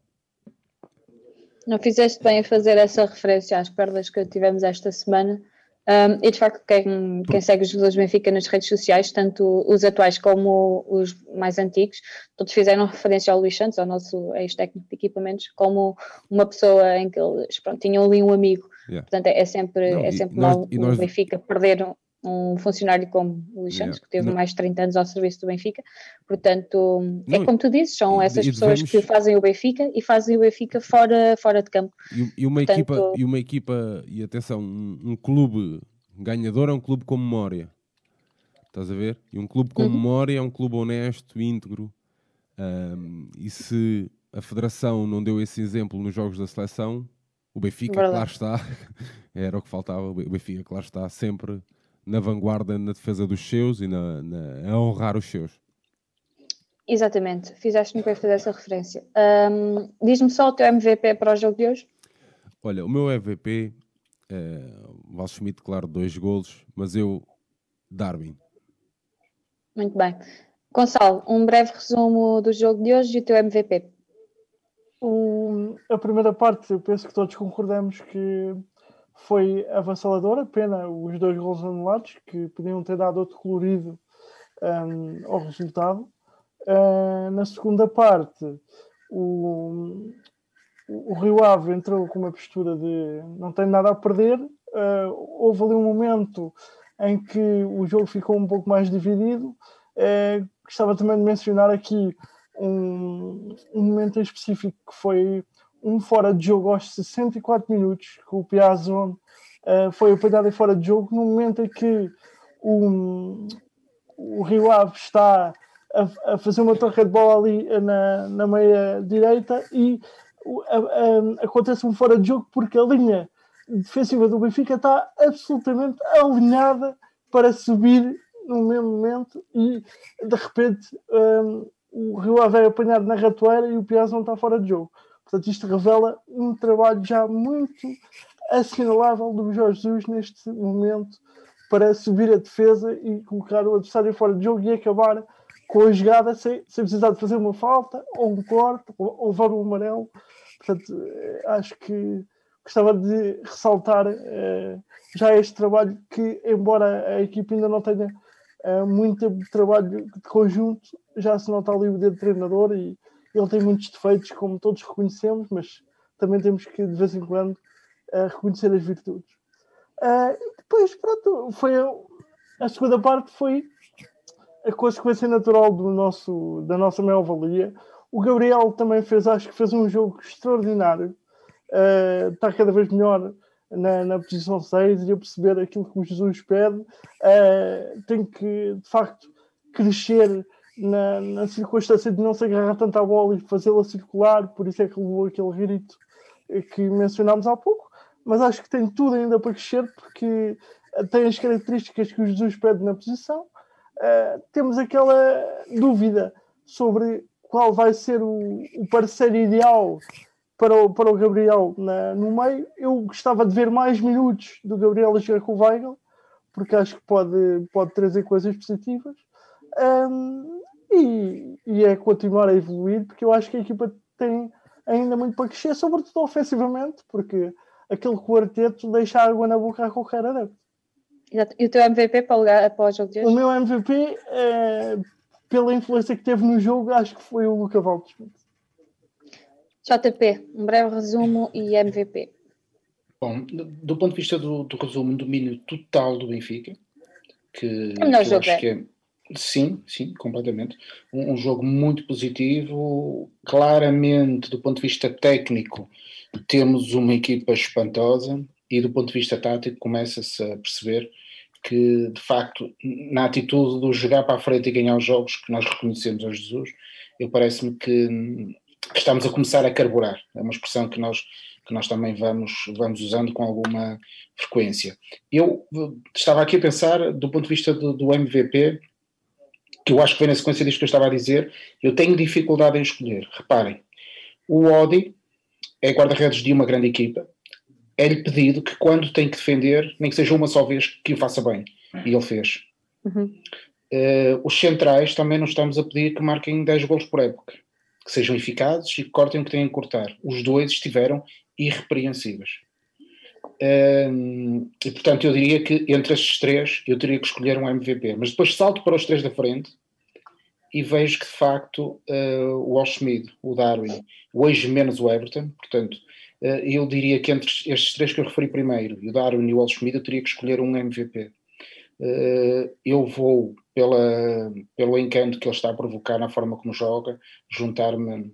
Não fizeste bem a fazer essa referência às perdas que tivemos esta semana, um, e de facto, quem, quem segue os jogadores do Benfica nas redes sociais, tanto os atuais como os mais antigos, todos fizeram referência ao Luís Santos, ao nosso ex-técnico de equipamentos, como uma pessoa em que eles pronto, tinham ali um amigo. Yeah. Portanto, é, é sempre, Não, é sempre mal o Benfica perder um funcionário como o Santos, yeah. que teve não. mais de 30 anos ao serviço do Benfica. Portanto, é não, é como tu dizes, são essas pessoas devemos... que fazem o Benfica e fazem o Benfica fora, fora de campo. E, e uma, Portanto... equipa, e uma equipa, e atenção, um, um, clube ganhador é um clube com memória. Estás a ver? E um clube com uhum. memória é um clube honesto, íntegro. Um, e se a Federação não deu esse exemplo nos jogos da seleção, o Benfica, Verdade. claro está, era o que faltava, o Benfica, claro está, sempre na vanguarda na defesa dos seus e na, na, a honrar os seus. Exatamente, fizeste-me para fazer essa referência. Um, Diz-me só o teu MVP para o jogo de hoje. Olha, o meu MVP é Val Schmidt, claro, dois golos, mas eu, Darwin. Muito bem. Gonçalo, um breve resumo do jogo de hoje e o teu MVP. O, a primeira parte, eu penso que todos concordamos que foi avassaladora, pena os dois gols anulados, que podiam ter dado outro colorido um, ao resultado. Uh, na segunda parte, o, o Rio Ave entrou com uma postura de não tem nada a perder. Uh, houve ali um momento em que o jogo ficou um pouco mais dividido. Uh, gostava também de mencionar aqui um, um momento em específico que foi um fora de jogo aos 64 minutos, que o Piazzon uh, foi apanhado em fora de jogo, no momento em que o, o Rio Ave está a, a, fazer uma torre de bola ali na, na meia direita e acontece um fora de jogo porque a linha defensiva do Benfica está absolutamente alinhada para subir no mesmo momento e de repente um, o Rio Ave é apanhado na ratoeira e o Piazza não está fora de jogo. Portanto, isto revela um trabalho já muito assinalável do Jorge Jesus neste momento para subir a defesa e colocar o adversário fora de jogo e acabar com a jogada sem, sem precisar de fazer uma falta ou um corte ou, ou levar um amarelo. Portanto, eh, acho que gostava de ressaltar uh, já este trabalho que, embora a equipe ainda não tenha uh, muito trabalho de conjunto, já se nota ali o dedo do treinador e ele tem muitos defeitos, como todos reconhecemos, mas também temos que, de vez em quando, uh, reconhecer as virtudes. depois, pronto, foi a, a segunda parte foi a consequência natural do nosso, da nossa maior-valia. O Gabriel também fez, acho que fez um jogo extraordinário. Uh, está cada vez melhor na, na posição 6 e a perceber aquilo que o Jesus pede. Uh, tem que, de facto, crescer na, na, circunstância de não se agarrar tanto à bola e fazê-la circular, por isso é que levou aquele grito que mencionámos há pouco. Mas acho que tem tudo ainda para crescer, porque tem as características que o Jesus pede na posição uh, temos aquela dúvida sobre qual vai ser o, o parceiro ideal para o, para o Gabriel na, no meio. Eu gostava de ver mais minutos do Gabriel a jogar com o Weigl, porque acho que pode, pode trazer coisas positivas. Um, e, e, é continuar a evoluir, porque eu acho que a equipa tem ainda muito para crescer, sobretudo ofensivamente, porque aquele quarteto deixa água na boca a qualquer adepto. Exato. E o teu MVP para o, lugar, para o jogo de hoje? O meu MVP, é, pela influência que teve no jogo, acho que foi o Luca Waldschmidt. JP, um breve resumo e MVP. Bom, do ponto de vista do, do resumo, domínio total do Benfica, que, é o melhor jogo, é. é. Sim, sim, completamente. Um, um, jogo muito positivo. Claramente, do ponto de vista técnico, temos uma equipa espantosa e do ponto de vista tático começa-se a perceber que de facto na atitude do jogar para a frente e ganhar os jogos que nós reconhecemos a Jesus, eu parece-me que, que, estamos a começar a carburar. É uma expressão que nós que nós também vamos vamos usando com alguma frequência. Eu estava aqui a pensar do ponto de vista do, do MVP que eu acho que vem na sequência disto que eu estava a dizer, eu tenho dificuldade em escolher. Reparem, o Odi é guarda-redes de uma grande equipa, é-lhe pedido que quando tem que defender, nem que seja uma só vez, que o faça bem. E ele fez. Uhum. Uh, os centrais também não estamos a pedir que marquem 10 gols por época. Que sejam eficazes e que cortem o que têm que cortar. Os dois estiveram irrepreensíveis. Uh, e portanto eu diria que entre estes três eu teria que escolher um MVP. Mas depois salto para os três da frente e vejo que de facto uh, o Walsh o Darwin, hoje menos o Everton, portanto eh, eu diria que entre estes três que eu referi primeiro, o Darwin e o Wall Schmidt, eu teria que escolher um MVP. Eh, eu vou, pela, pelo encanto que ele está a provocar na forma como joga, juntar-me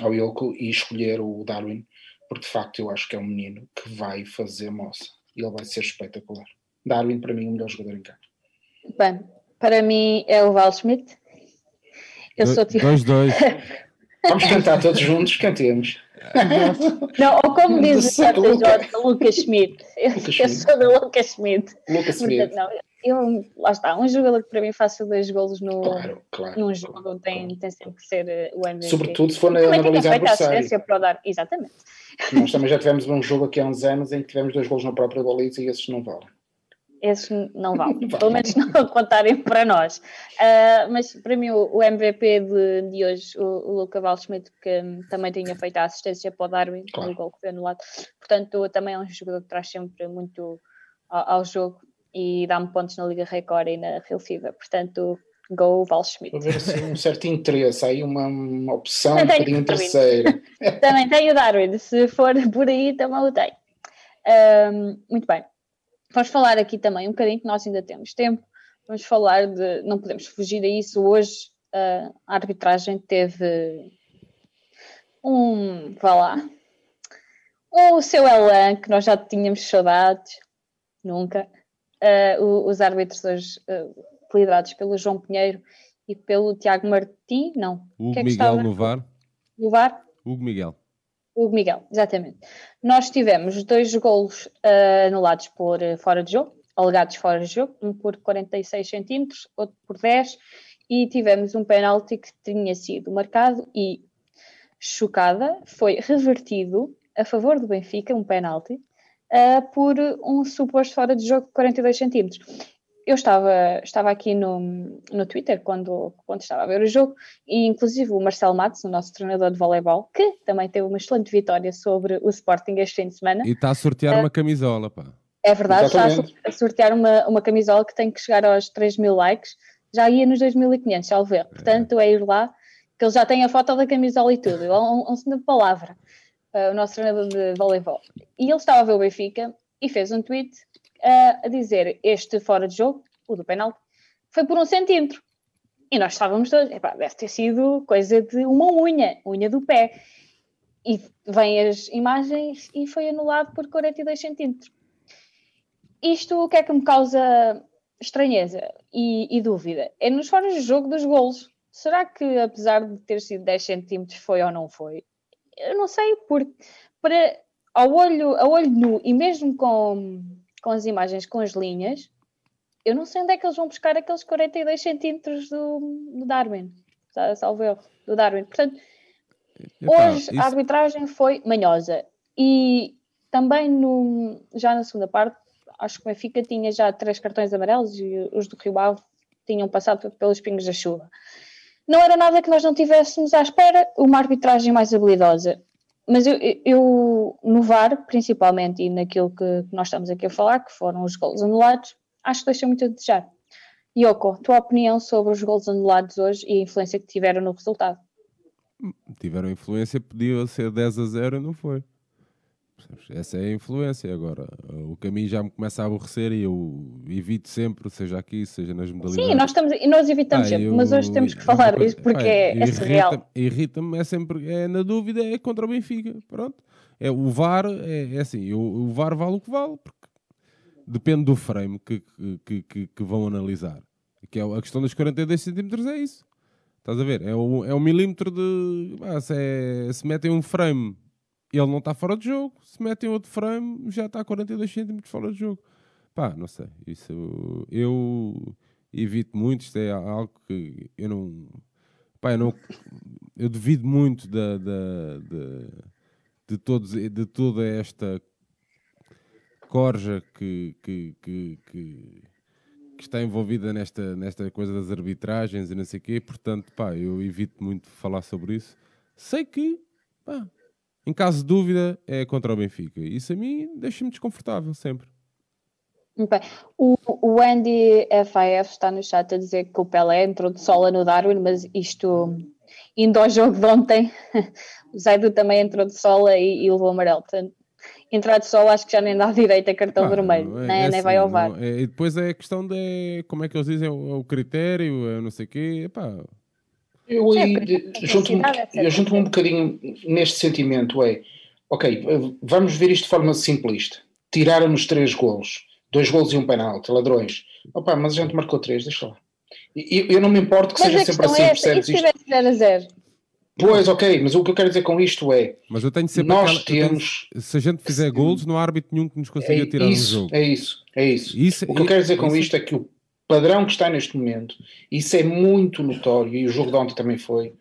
ao Yoko e escolher o Darwin, porque de facto eu acho que é um menino que vai fazer moça e ele vai ser espetacular. Darwin, para mim, é o melhor jogador em campo. Bem, para mim é o Val Schmidt. Eu do, sou tipo... Dois, dois. Vamos cantar todos juntos, cantemos. Não, ou como diz o JJ, Lucas Schmidt. Eu, Lucas eu sou do Lucas Schmidt. Lucas Schmidt. Não, eu, lá está, um jogador que para mim faça dois golos no, claro, claro, num jogo claro, tem, tem sempre que ser eh, o MVP. Sobretudo se for na, na baliza adversária. Para dar, exatamente. Nós também já tivemos um jogo aqui há uns anos em que tivemos dois golos na própria baliza e esses não valem. Esses não valem, pelo menos não contarem para nós. Uh, mas para mim, o, o MVP de, de hoje, o, o Luca Valschmidt, que um, também tinha feito a assistência para o Darwin, claro. no gol que foi anulado. Portanto, também é um jogador que traz sempre muito ao, ao jogo e dá-me pontos na Liga Record e na Real FIFA. Portanto, go Val Schmidt. Ver assim, um certo interesse, aí uma, uma opção um bocadinho terceira. também tenho o Darwin, se for por aí também o tenho. Um, muito bem. Vamos falar aqui também um bocadinho que nós ainda temos tempo. Vamos falar de. Não podemos fugir a isso. Hoje a arbitragem teve um. Vá lá. O seu Elan, que nós já tínhamos saudades. Nunca. Uh, os árbitros hoje uh, liderados pelo João Pinheiro e pelo Tiago Martim, não. Hugo é que Miguel no VAR. No VAR? Hugo Miguel. Hugo Miguel, exatamente. Nós tivemos dois golos uh, anulados por uh, fora de jogo, alegados fora de jogo, um por 46 centímetros, outro por 10, e tivemos um penalti que tinha sido marcado e, chocada, foi revertido a favor do Benfica, um penalti, uh, por um suposto fora de jogo de 42 centímetros eu estava, estava aqui no, no Twitter quando, quando estava a ver o jogo e inclusive o Marcelo Matos, o nosso treinador de voleibol, que também teve uma excelente vitória sobre o Sporting este fim de semana. E está a sortear uh, uma camisola, pá. É verdade, Exatamente. está a sortear uma, uma camisola que tem que chegar aos 3 mil likes, já ia nos 2.500, já o ver. Portanto, é ir lá, que ele já tem a foto da camisola e tudo, é um, um de palavra, uh, o nosso treinador de voleibol. E ele estava a ver o Benfica e fez um tweet a dizer este fora de jogo, o do penalti, foi por um centímetro. E nós estávamos todos, epá, deve ter sido coisa de uma unha, unha do pé. E vêm as imagens e foi anulado por 42 centímetros. Isto o que é que me causa estranheza e, e dúvida? É nos fora de jogo dos golos. Será que, apesar de ter sido 10 centímetros, foi ou não foi? Eu não sei, porque para, ao, olho, ao olho nu e mesmo com com as imagens, com as linhas, eu não sei onde é que eles vão buscar aqueles 42 centímetros do, do Darwin, salvo erro, do Darwin. Portanto, Epá, hoje isso... a arbitragem foi manhosa e também no, já na segunda parte, acho que o Benfica tinha já três cartões amarelos e os do Rio Ave tinham passado pelos pingos da chuva. Não era nada que nós não tivéssemos à espera, uma arbitragem mais habilidosa mas eu, eu, no VAR, principalmente, e naquilo que nós estamos aqui a falar, que foram os golos anulados, acho que deixa muito a desejar. Yoko, tua opinião sobre os golos anulados hoje e a influência que tiveram no resultado? Tiveram influência, podia ser 10 a 0 não foi. Essa é a influência. Agora, o caminho já me começa a aborrecer e eu evito sempre, seja aqui, seja nas modalidades. Sim, nós, estamos, e nós evitamos ah, sempre, eu, mas hoje temos que falar disso porque é, é surreal. Irrita-me, é sempre, é na dúvida, é contra o Benfica. Pronto. É, o VAR é, é assim, o, o VAR vale o que vale, porque depende do frame que, que, que, que vão analisar. Que é a questão dos 42 centímetros é isso. Estás a ver? É o, é um milímetro de. Ah, se, é, se metem um frame ele não está fora de jogo. Se metem outro frame, já está a 42 centímetros fora de jogo. Pá, não sei. Isso eu evito muito. Isto é algo que eu não. Pá, eu não. Eu devido muito da, da, de, de, todos, de toda esta corja que, que, que, que, que está envolvida nesta, nesta coisa das arbitragens e não sei o quê. Portanto, pá, eu evito muito falar sobre isso. Sei que, pá, em caso de dúvida, é contra o Benfica. Isso a mim deixa-me desconfortável sempre. Bem, o, o Andy FAF está no chat a dizer que o Pelé entrou de sola no Darwin, mas isto, indo ao jogo de ontem, o Zaidu também entrou de sola e, e levou amarelo. Portanto, entrar de sola acho que já nem dá direito a cartão ah, vermelho, é, né? é nem vai ao VAR. É, e depois é a questão de, como é que eles dizem, o, o critério, é não sei o quê, epá, eu aí é, junto-me eu junto um bocadinho neste sentimento, é ok, vamos ver isto de forma simplista. Tiraram-nos três golos, dois golos e um penalti, ladrões. Opa, mas a gente marcou três, deixa lá. Eu, eu não me importo que mas seja sempre assim, é percebes? E se tivesse 0 a 0? Pois, ok, mas o que eu quero dizer com isto é. Mas eu tenho sempre nós aquela, temos. Tenho, se a gente fizer golos, não há árbitro nenhum que nos consiga é tirar isso, do jogo. É isso, é isso. isso o que eu quero dizer com isto é que o padrão que está neste momento, isso é muito notório, e o jogo de ontem também foi,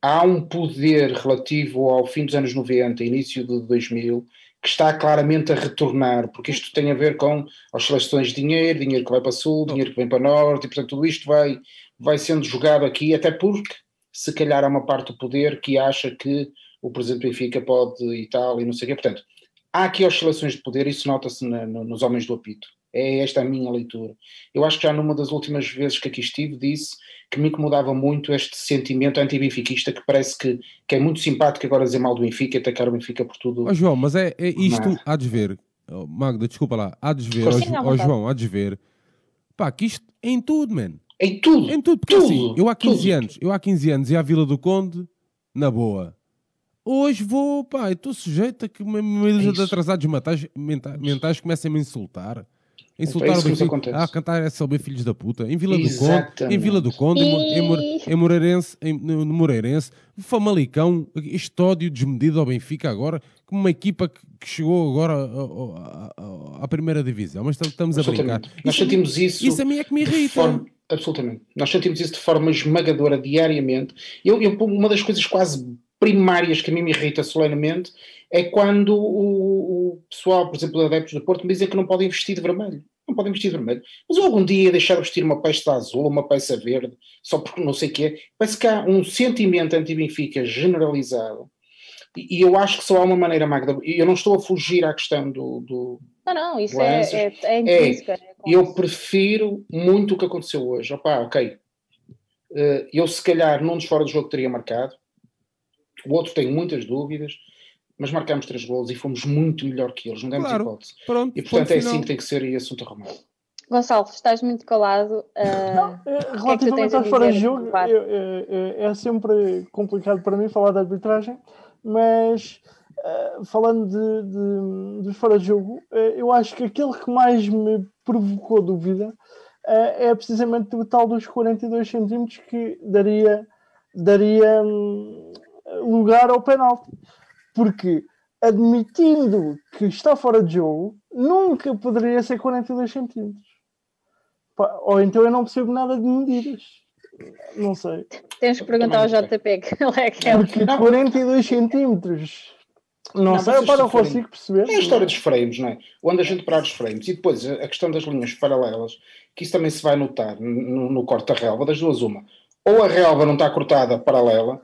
há um poder relativo ao fim dos anos 90, início de 2000, que está claramente a retornar, porque isto tem a ver com oscilações de dinheiro, dinheiro que vai para sul, dinheiro que vem para norte, e portanto tudo isto vai, vai sendo jogado aqui, até porque se calhar há uma parte do poder que acha que o presidente Benfica pode e tal, e não sei o quê. Portanto, há aqui oscilações de poder, isso nota-se nos homens do apito. É esta a minha leitura. Eu acho que já numa das últimas vezes que aqui estive disse que me incomodava muito este sentimento anti-benfiquista que parece que, que é muito simpático agora dizer mal do Benfica, atacar o Benfica por tudo. Oh, João, mas é, é isto, mas... há de ver. Oh, Magda, desculpa lá, há de ver, ó oh, João, há de ver. Pá, que isto é em tudo, man. Em tudo. Em tudo, porque tudo, assim, eu há 15 tudo. anos, eu há 15 anos ia à Vila do Conde, na boa. Hoje vou, pá, estou sujeito a que uma medida é de atrasados mentais, mentais comecem a me insultar. Insultar é o Benfica, a cantar essa é filhos da puta, em Vila Exatamente. do Conde, em Vila do Conde, em, em, em Moreirense, em, no Moreirense, Famalicão, este ódio desmedido ao Benfica agora, como uma equipa que, que chegou agora à primeira divisão, mas estamos a brincar. Nós isso, sentimos isso. Isso a mim é que me irrita. Forma, absolutamente. Nós sentimos isso de forma esmagadora diariamente. Eu, eu, uma das coisas quase primárias que a mim me irrita solenemente é quando o, o pessoal, por exemplo, adeptos do Porto, me dizem que não podem vestir de vermelho. Não podem vestir de vermelho. Mas eu algum dia deixar vestir uma peça azul ou uma peça verde, só porque não sei o que é. Parece que há um sentimento anti-Benfica generalizado. E, e, eu acho que só há uma maneira, Magda. Eu não estou a fugir à questão do. do não, não, isso é, é, é intrínseca. É, eu prefiro muito o que aconteceu hoje. Opá, ok. Eh, eu, se calhar, num dos fora do jogo teria marcado o outro tem muitas dúvidas, mas marcamos três gols e fomos muito melhor que eles, não demos claro. hipótese. Pronto, e portanto é assim que tem que ser e assunto arrumado. Gonçalo, estás muito calado. Uh, não, é, relativamente é aos fora de jogo, é, é, sempre complicado para mim falar de arbitragem, mas uh, falando de, de, de fora de jogo, uh, eu acho que aquele que mais me provocou dúvida é precisamente o tal dos 42 centímetros que daria, daria um, lugar ao penalti. Porque admitindo que está fora de jogo, nunca poderia ser 42 centímetros. Ou então eu não percebo nada de medidas. Não sei. Tens que perguntar ao JP que ele é que é. Porque 42 centímetros. Não, não sei, eu não consigo perceber. É a história dos frames, não é? Onde a gente parar os frames. E depois a questão das linhas paralelas, que isso também se vai notar no, no corte da relva, das duas uma. Ou a relva não está cortada paralela,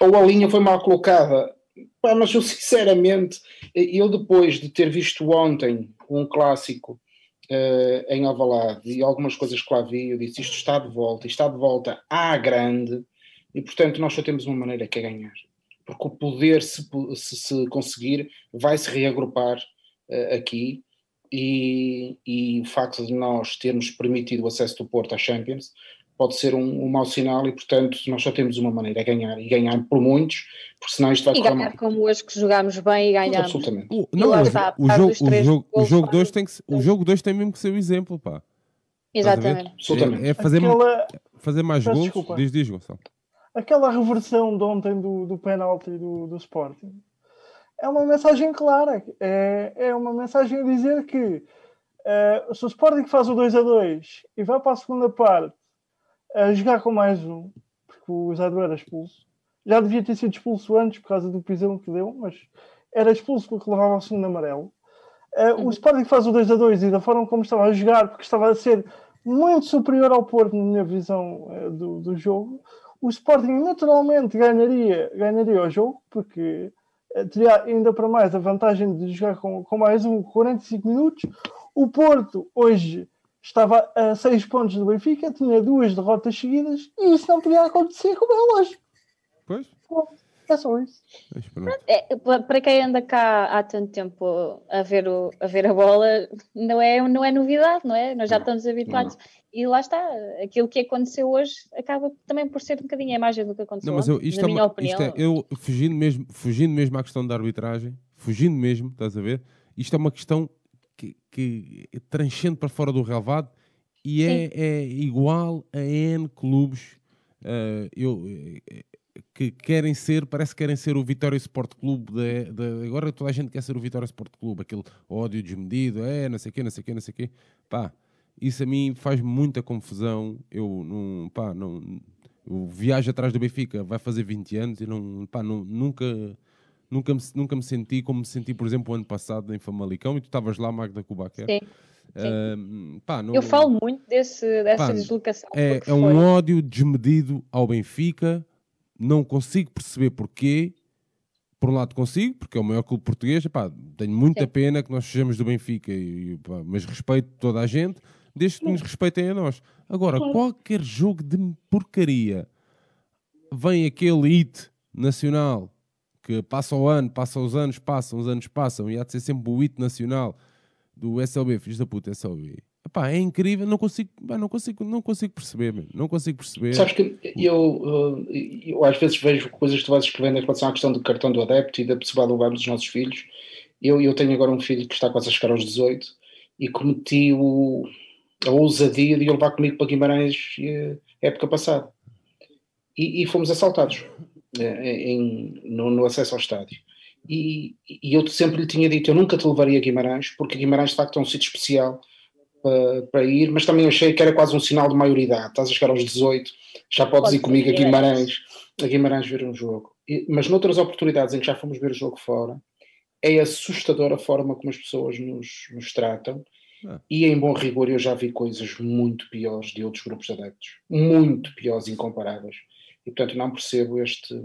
ou a linha foi mal colocada. Pá, mas eu sinceramente, eu depois de ter visto ontem um clássico uh, em Alvalade e algumas coisas que lá vi, eu disse isto está de volta, está de volta à grande e portanto nós só temos uma maneira que é ganhar. Porque o poder, se, se, se conseguir, vai se reagrupar uh, aqui e, e o facto de nós termos permitido o acesso do Porto à Champions pode ser um, um mau sinal e, portanto, nós só temos uma maneira, é ganhar, e ganhar por muitos, porque senão isto vai e ganhar como hoje que jogámos bem e ganhamos. Absolutamente. O, não, o, está, o, jogo, o, jogo, o jogo 2 tem que o jogo 2 tem mesmo que ser o exemplo, pá. Exatamente. Absolutamente. É, é fazer, Aquela... fazer mais Peço gols. Desculpa. Diz, diz, Gonçalo. Aquela reversão de ontem do, do penalti do, do Sporting é uma mensagem clara. É, é uma mensagem a dizer que uh, se o Sporting faz o 2 a 2 e vai para a segunda parte a jogar com mais um, porque o Zadu era expulso. Já devia ter sido expulso antes por causa do pisão que deu, mas era expulso porque levava o segundo amarelo. Uh, uhum. O Sporting faz o 2 a 2 e da forma como estava a jogar, porque estava a ser muito superior ao Porto, na minha visão uh, do, do jogo, o Sporting naturalmente ganharia, ganharia o jogo, porque uh, teria ainda para mais a vantagem de jogar com, com mais um 45 minutos. O Porto hoje estava a seis pontos do Benfica, tinha duas derrotas seguidas e isso não podia acontecer como é lógico. Pois. é só isso. É, para quem anda cá há tanto tempo a ver, o, a ver a bola, não é, não é novidade, não é? Nós já estamos habituados. Não. E lá está, aquilo que aconteceu hoje acaba também por ser um bocadinho a imagem do que aconteceu. Não, mas eu, isto na é minha opinião. Isto é, eu fugindo mesmo, fugindo mesmo à questão da arbitragem, fugindo mesmo, estás a ver? Isto é uma questão que, que transcende para fora do relevado e é, é, igual a N clubes uh, eu, eh, que querem ser, parece que querem ser o Vitória Sport Clube. De, de, agora toda a gente quer ser o Vitória Sport Clube, aquele ódio desmedido, é, não sei o quê, não sei o quê, não sei o quê. Pá, isso a mim faz muita confusão. Eu não, pá, não, eu viajo atrás do Benfica, vai fazer 20 anos e não, pá, não, nunca, nunca, me, nunca me senti como me senti, por exemplo, o ano passado em Famalicão e tu estavas lá, Magda Kubaquer. Sim. Uh, pá, não, eu falo muito desse, dessa pá, deslocação. É, é um ódio desmedido ao Benfica, não consigo perceber porquê. Por um lado consigo, porque é o maior clube português, pá, tenho muita Sim. pena que nós sejamos do Benfica, e, pá, mas respeito toda a gente desde que nos respeitem a nós. Agora, qualquer jogo de porcaria vem aquele hit nacional que passa o ano, passa os anos, passam, os anos passam, e há de ser sempre o hit nacional do SLB, filhos da puta, SLB. Epá, é incrível, não consigo, não consigo, não consigo perceber, não consigo perceber. Sabes que eu, eu, às vezes vejo coisas que tu vais escrevendo em relação à questão do cartão do adepto e da possibilidade de levarmos os nossos filhos. Eu, eu tenho agora um filho que está quase a chegar aos 18 e cometi o, a ousadia de ir levar comigo para Guimarães eh, época passada. E, e fomos assaltados eh, em, no, no, acesso ao estádio. E, e, eu sempre lhe tinha dito: eu nunca te levaria a Guimarães, porque Guimarães de facto é um sítio especial para, para ir, mas também achei que era quase um sinal de maioridade. Estás a chegar aos 18, já podes Pode ir comigo a Guimarães, a Guimarães ver um jogo. E, mas noutras oportunidades em que já fomos ver o jogo fora, é assustadora a forma como as pessoas nos, nos tratam ah. E em bom rigor eu já vi coisas muito piores de outros grupos de adeptos, muito piores, incomparáveis. E portanto não percebo este,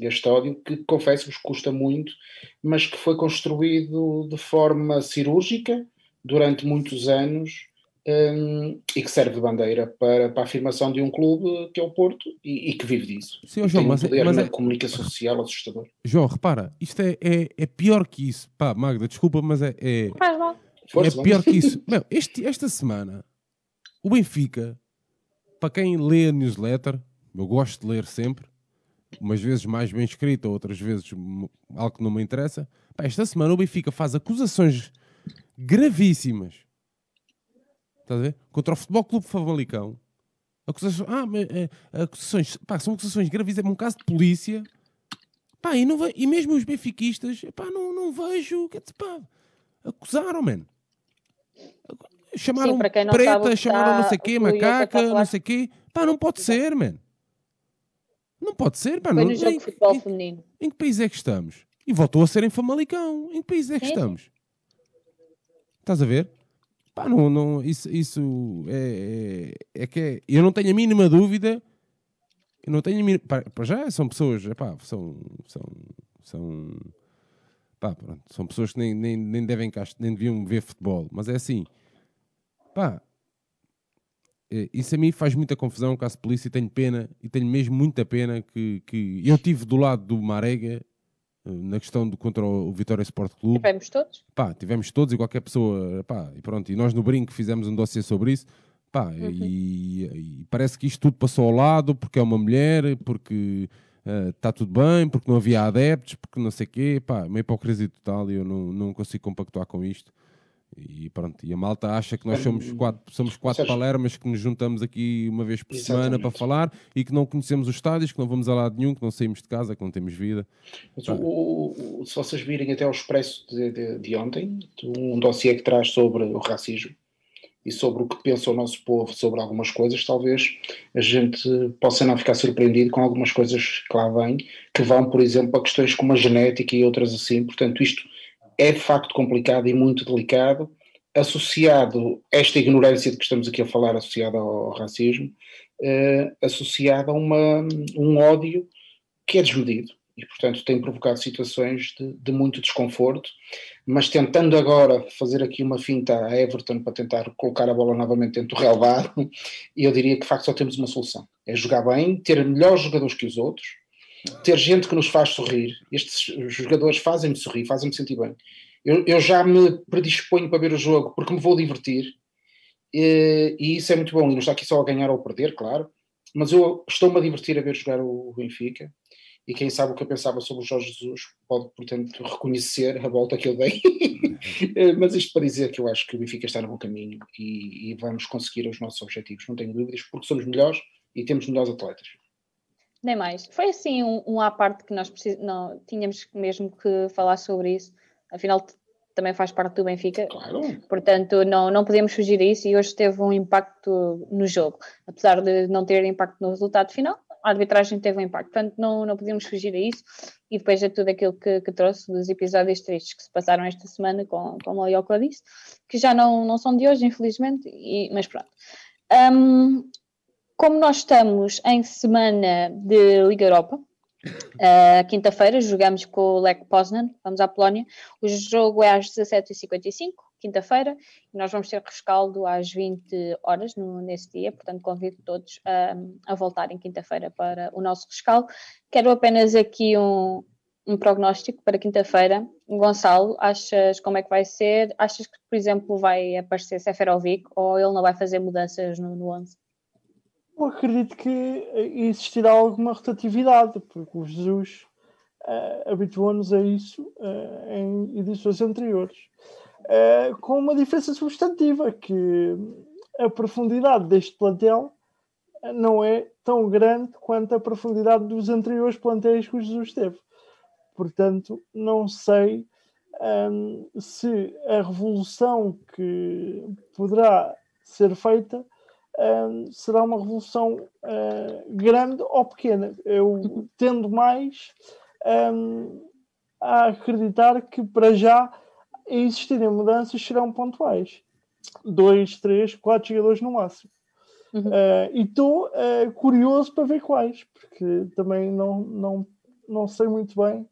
este ódio, que confesso-vos custa muito, mas que foi construído de forma cirúrgica durante muitos anos um, e que serve de bandeira para, para a afirmação de um clube que é o Porto e, e que vive disso. Sim, João, um mas, é- mas é comunicação social assustador. João, repara, isto é, é, é, pior que isso. Pá, Magda, desculpa, mas é. é... Mal Força, é pior que isso. Meu, este, esta semana, o Benfica, para quem lê a newsletter, eu gosto de ler sempre, umas vezes mais bem escrita, outras vezes algo que não me interessa. Pá, esta semana o Benfica faz acusações gravíssimas estás a ver? contra o Futebol Clube Famalicão. Acusações, ah, é, acusações, pá, são acusações gravíssimas, é um caso de polícia. Pá, e, não, e mesmo os benfiquistas, pá, não, não vejo. Pá, acusaram, mano. Chamaram Sim, preta, chamaram não sei o quê, macaca, não sei o quê. Pá, não pode ser, mano. Não pode ser, pá. Foi no não, jogo em, de futebol em, feminino. Em que país é que estamos? E voltou a ser em Famalicão. Em que país é que Sim. estamos? Estás a ver? Pá, não, não, isso, isso é, é, é que é, eu não tenho a mínima dúvida. Eu não tenho a mínima. Para já são pessoas, epá, são, são, são Pá, pronto, são pessoas que nem, nem, nem, devem, nem deviam ver futebol, mas é assim, pá, é, isso a mim faz muita confusão, caso de polícia, e tenho pena, e tenho mesmo muita pena que, que eu tive do lado do Marega eh, na questão do, contra o Vitória Sport Clube. Tivemos todos? Pá, tivemos todos e qualquer pessoa, pá, e pronto, e nós no Brinco fizemos um dossiê sobre isso, pá, uhum. e, e, parece que isto tudo passou ao lado porque é uma mulher, porque está eh, uh, tudo bem, porque não havia adeptos, porque não sei o quê, pá, uma hipocrisia total e eu não, não consigo compactuar com isto. E pronto, e a malta acha que nós somos quatro, somos quatro palermas que nos juntamos aqui uma vez por Exatamente. semana para falar e que não conhecemos os estádios, que não vamos a lado nenhum, que não saímos de casa, que não temos vida. O, o, se vocês virem até o expresso de, de, de ontem, um dossiê que traz sobre o racismo, e sobre o que pensa o nosso povo sobre algumas coisas, talvez a gente possa não ficar surpreendido com algumas coisas que lá vêm, que vão, por exemplo, a questões como a genética e outras assim. Portanto, isto é de facto complicado e muito delicado, associado esta ignorância de que estamos aqui a falar, associada ao, racismo, eh, associada a uma, um ódio que é desmedido e, portanto, tem provocado situações de, de, muito desconforto, mas tentando agora fazer aqui uma finta a Everton para tentar colocar a bola novamente dentro do relevado, eu diria que de facto só temos uma solução: é jogar bem, ter melhores jogadores que os outros, ter gente que nos faz sorrir. Estes jogadores fazem-me sorrir, fazem-me sentir bem. Eu, eu, já me predisponho para ver o jogo porque me vou divertir, e, e isso é muito bom. E não está aqui só a ganhar ou a perder, claro, mas eu estou-me a divertir a ver jogar o Benfica e quem sabe o que eu pensava sobre o Jorge Jesus pode, portanto, reconhecer a volta que eu dei. Mas isto para dizer que eu acho que o Benfica está no bom caminho e, e, vamos conseguir os nossos objetivos, não tenho dúvidas, porque somos melhores e temos melhores atletas. Nem mais. Foi assim um, um à parte que nós precis... não, tínhamos mesmo que falar sobre isso. Afinal, também faz parte do Benfica. Claro. Portanto, não, não podemos fugir a isso e hoje teve um impacto no jogo. Apesar de não ter impacto no resultado final, a arbitragem teve um impacto. Portanto, não, não podemos fugir a isso. E depois de tudo aquilo que, que trouxe dos episódios tristes que se passaram esta semana, com, como o Yoko disse, que já não, não são de hoje, infelizmente, e, mas pronto. Um, como nós estamos em semana de Liga Europa, Uh, Quinta-feira jogamos com o Lech Poznan, vamos à Polónia. O jogo é às 17h55, quinta-feira, e nós vamos ter rescaldo às 20 horas no, nesse dia, portanto convido todos a, a voltarem quinta-feira para o nosso rescaldo. Quero apenas aqui um, um prognóstico para quinta-feira. Gonçalo, achas como é que vai ser? Achas que, por exemplo, vai aparecer Seferovic ou ele não vai fazer mudanças no, no 11? Eu acredito que existirá alguma rotatividade, porque o Jesus uh, habituou-nos a isso uh, em edições anteriores. Uh, com uma diferença substantiva, que a profundidade deste plantel não é tão grande quanto a profundidade dos anteriores plantéis que o Jesus teve. Portanto, não sei um, se a revolução que poderá ser feita será uma revolução uh, grande ou pequena. Eu tendo mais um, a acreditar que para já existirem mudanças serão pontuais. Dois, três, quatro jogadores no máximo. Uhum. Uh, e estou uh, curioso para ver quais, porque também não, não, não sei muito bem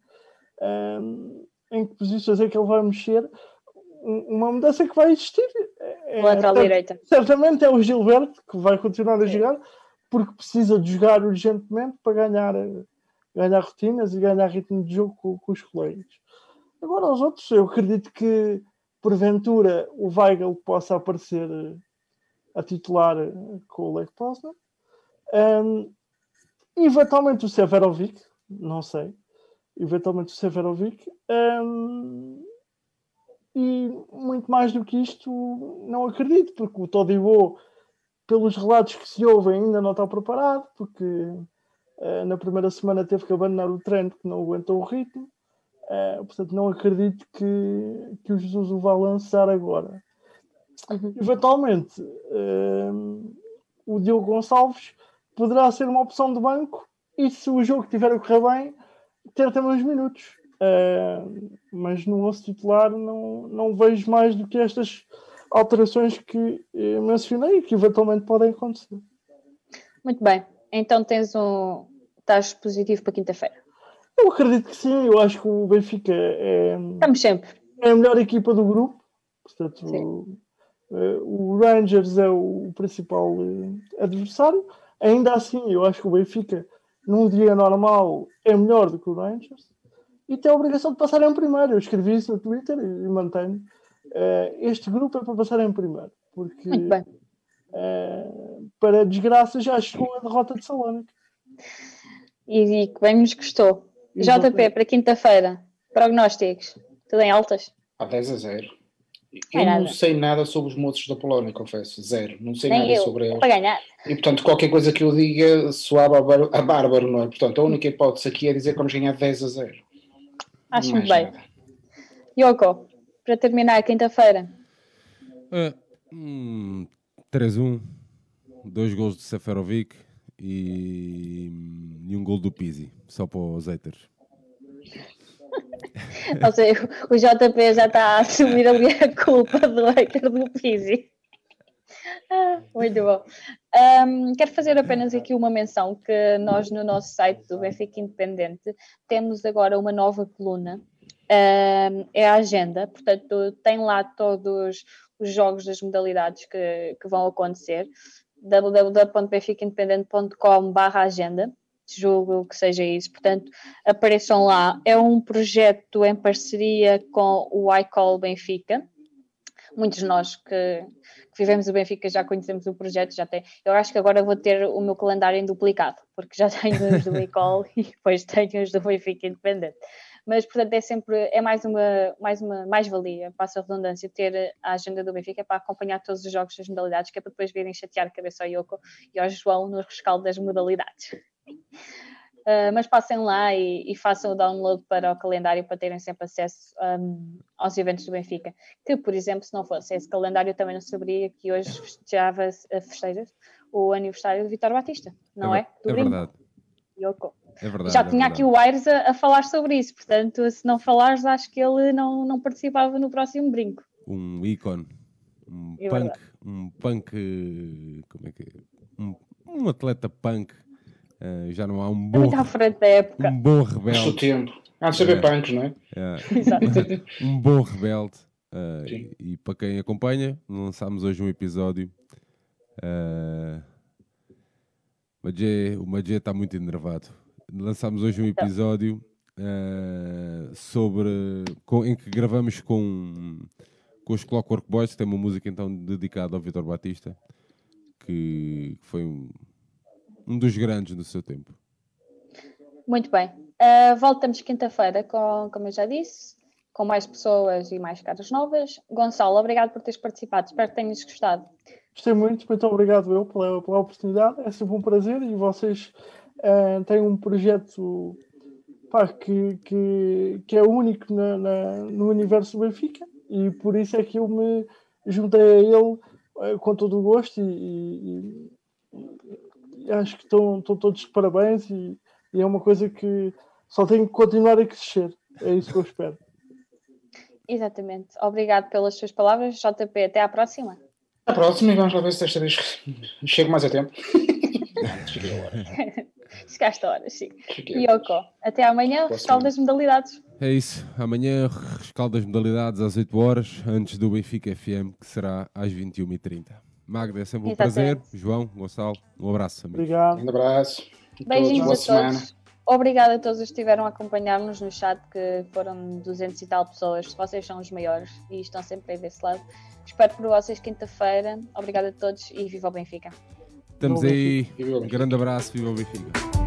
um, em que posições é que ele vai mexer. Uma mudança que vai existir lateral é, direita. Certamente é o Gilberto que vai continuar a jogar porque precisa de jogar urgentemente para ganhar, ganhar rotinas e ganhar ritmo de jogo com, com os colegas. Agora, os outros, eu acredito que porventura o Weigl possa aparecer a titular com o Lech Poznan. Um, eventualmente o Severovic, não sei. Eventualmente o Severovic. Um, e muito mais do que isto, não acredito, porque o Todibo, pelos relatos que se ouvem, ainda não está preparado, porque uh, na primeira semana teve que abandonar o treino porque não aguentou o ritmo. Uh, portanto, não acredito que, que o Jesus o vá lançar agora. Uhum. Eventualmente, uh, o Diogo Gonçalves poderá ser uma opção de banco e se o jogo tiver a correr bem, ter também uns minutos. Uh, mas no nosso titular não, não vejo mais do que estas alterações que eh, mencionei que eventualmente podem acontecer. Muito bem, então tens um. estás positivo para quinta-feira? Eu acredito que sim, eu acho que o Benfica é. Estamos sempre. É a melhor equipa do grupo, portanto, o, eh, o Rangers é o principal eh, adversário. Ainda assim, eu acho que o Benfica, num dia normal, é melhor do que o Rangers e tem a obrigação de passar em primeiro. Eu escrevi isso no Twitter e mantenho. Uh, este grupo é para passar em primeiro, porque uh, para desgraça já chegou a derrota de Salónica. E, e que bem nos custou. Exatamente. JP, para quinta-feira, prognósticos, tudo em altas? A 10 a 0. Eu é não sei nada sobre os moços da Polónia, confesso, zero. Não sei Nem nada eu. sobre eles. Para ganhar. E portanto, qualquer coisa que eu diga soava a bárbaro, não é? Portanto, a única hipótese aqui é dizer que vamos ganhar 10 a 0. Acho muito bem. Yoko, para terminar, quinta-feira. Uh, hum, 3-1, dois gols de Seferovic e, e um gol do Pizzi, só para os haters. Ou seja, o JP já está a assumir ali a culpa do hater do Pizzi. Muito bom. Um, quero fazer apenas aqui uma menção que nós no nosso site do Benfica Independente temos agora uma nova coluna, um, é a agenda, portanto tem lá todos os jogos das modalidades que, que vão acontecer, www.benficaindependente.com barra agenda, julgo que seja isso, portanto apareçam lá, é um projeto em parceria com o iCall Benfica, muitos de nós que, que, vivemos o Benfica já conhecemos o projeto, já tem. Eu acho que agora vou ter o meu calendário em duplicado, porque já tenho os do Ecol e depois tenho os do Benfica Independente. Mas, portanto, é sempre, é mais uma, mais uma mais-valia, passa a redundância, ter a agenda do Benfica para acompanhar todos os jogos das modalidades, que é para depois virem chatear a cabeça ao Yoko e ao João no rescaldo das modalidades. Uh, mas passem lá e, e, façam o download para o calendário para terem sempre acesso um, aos eventos do Benfica. Que, por exemplo, se não fosse esse calendário, também não saberia que hoje festejava festejos o aniversário do Vitor Batista, não é? É, é verdade. Yoko. É verdade, Já é tinha verdade. aqui o Aires a, a, falar sobre isso, portanto, se não falares, acho que ele não, não participava no próximo brinco. Um ícone, um É punk, verdade. um punk, como é que é? Um, um atleta punk, eh, já não há um É bom, muito à frente da época. um bom rebelde, tempo. Há de saber É. punks, não é? é, Exato. um bom rebelde. eh, Sim. e para quem acompanha, lançámos hoje um episódio. Magé- o Magé está muito enervado. Lançámos hoje um episódio eh, sobre com- em que gravamos com, com os Clockwork Boys, que tem uma música então dedicada ao Vitor Batista, que foi um, um dos grandes do seu tempo. Muito bem. Uh, voltamos quinta-feira, com, como eu já disse, com mais pessoas e mais caras novas. Gonçalo, obrigado por teres participado. Espero que tenhas gostado. Gostei muito, muito obrigado eu pela, pela oportunidade. É sempre um prazer e vocês eh, têm um projeto pá, que, que, que é único na, na- no universo do Benfica e por isso é que eu me juntei a ele eh, com todo o gosto e, e- e acho que estão, estão todos de parabéns e, e é uma coisa que só tem que continuar a crescer. É isso que eu espero. Exatamente. Obrigado pelas suas palavras. JP, até à próxima. Até a próxima e vamos lá ver se desta vez chego mais a tempo. Cheguei a hora. Chegaste a horas, sim. Yoko, até amanhã. Rescaldo das modalidades. É isso. Amanhã, rescaldo das modalidades às 8 horas, antes do Benfica FM, que será às 21h30. Magda, é sempre um Exatamente. prazer. João, Gonçalo, um abraço. Amigos. Obrigado. Um abraço. a Beijinhos todos, boa a semana. todos. Obrigada a todos que estiveram a acompanhar-nos no chat, que foram 200 e tal pessoas. Vocês são os maiores e estão sempre aí desse lado. Espero por vocês quinta-feira. Obrigada a todos e viva o Benfica. Estamos aí. Um grande abraço. Viva o Benfica.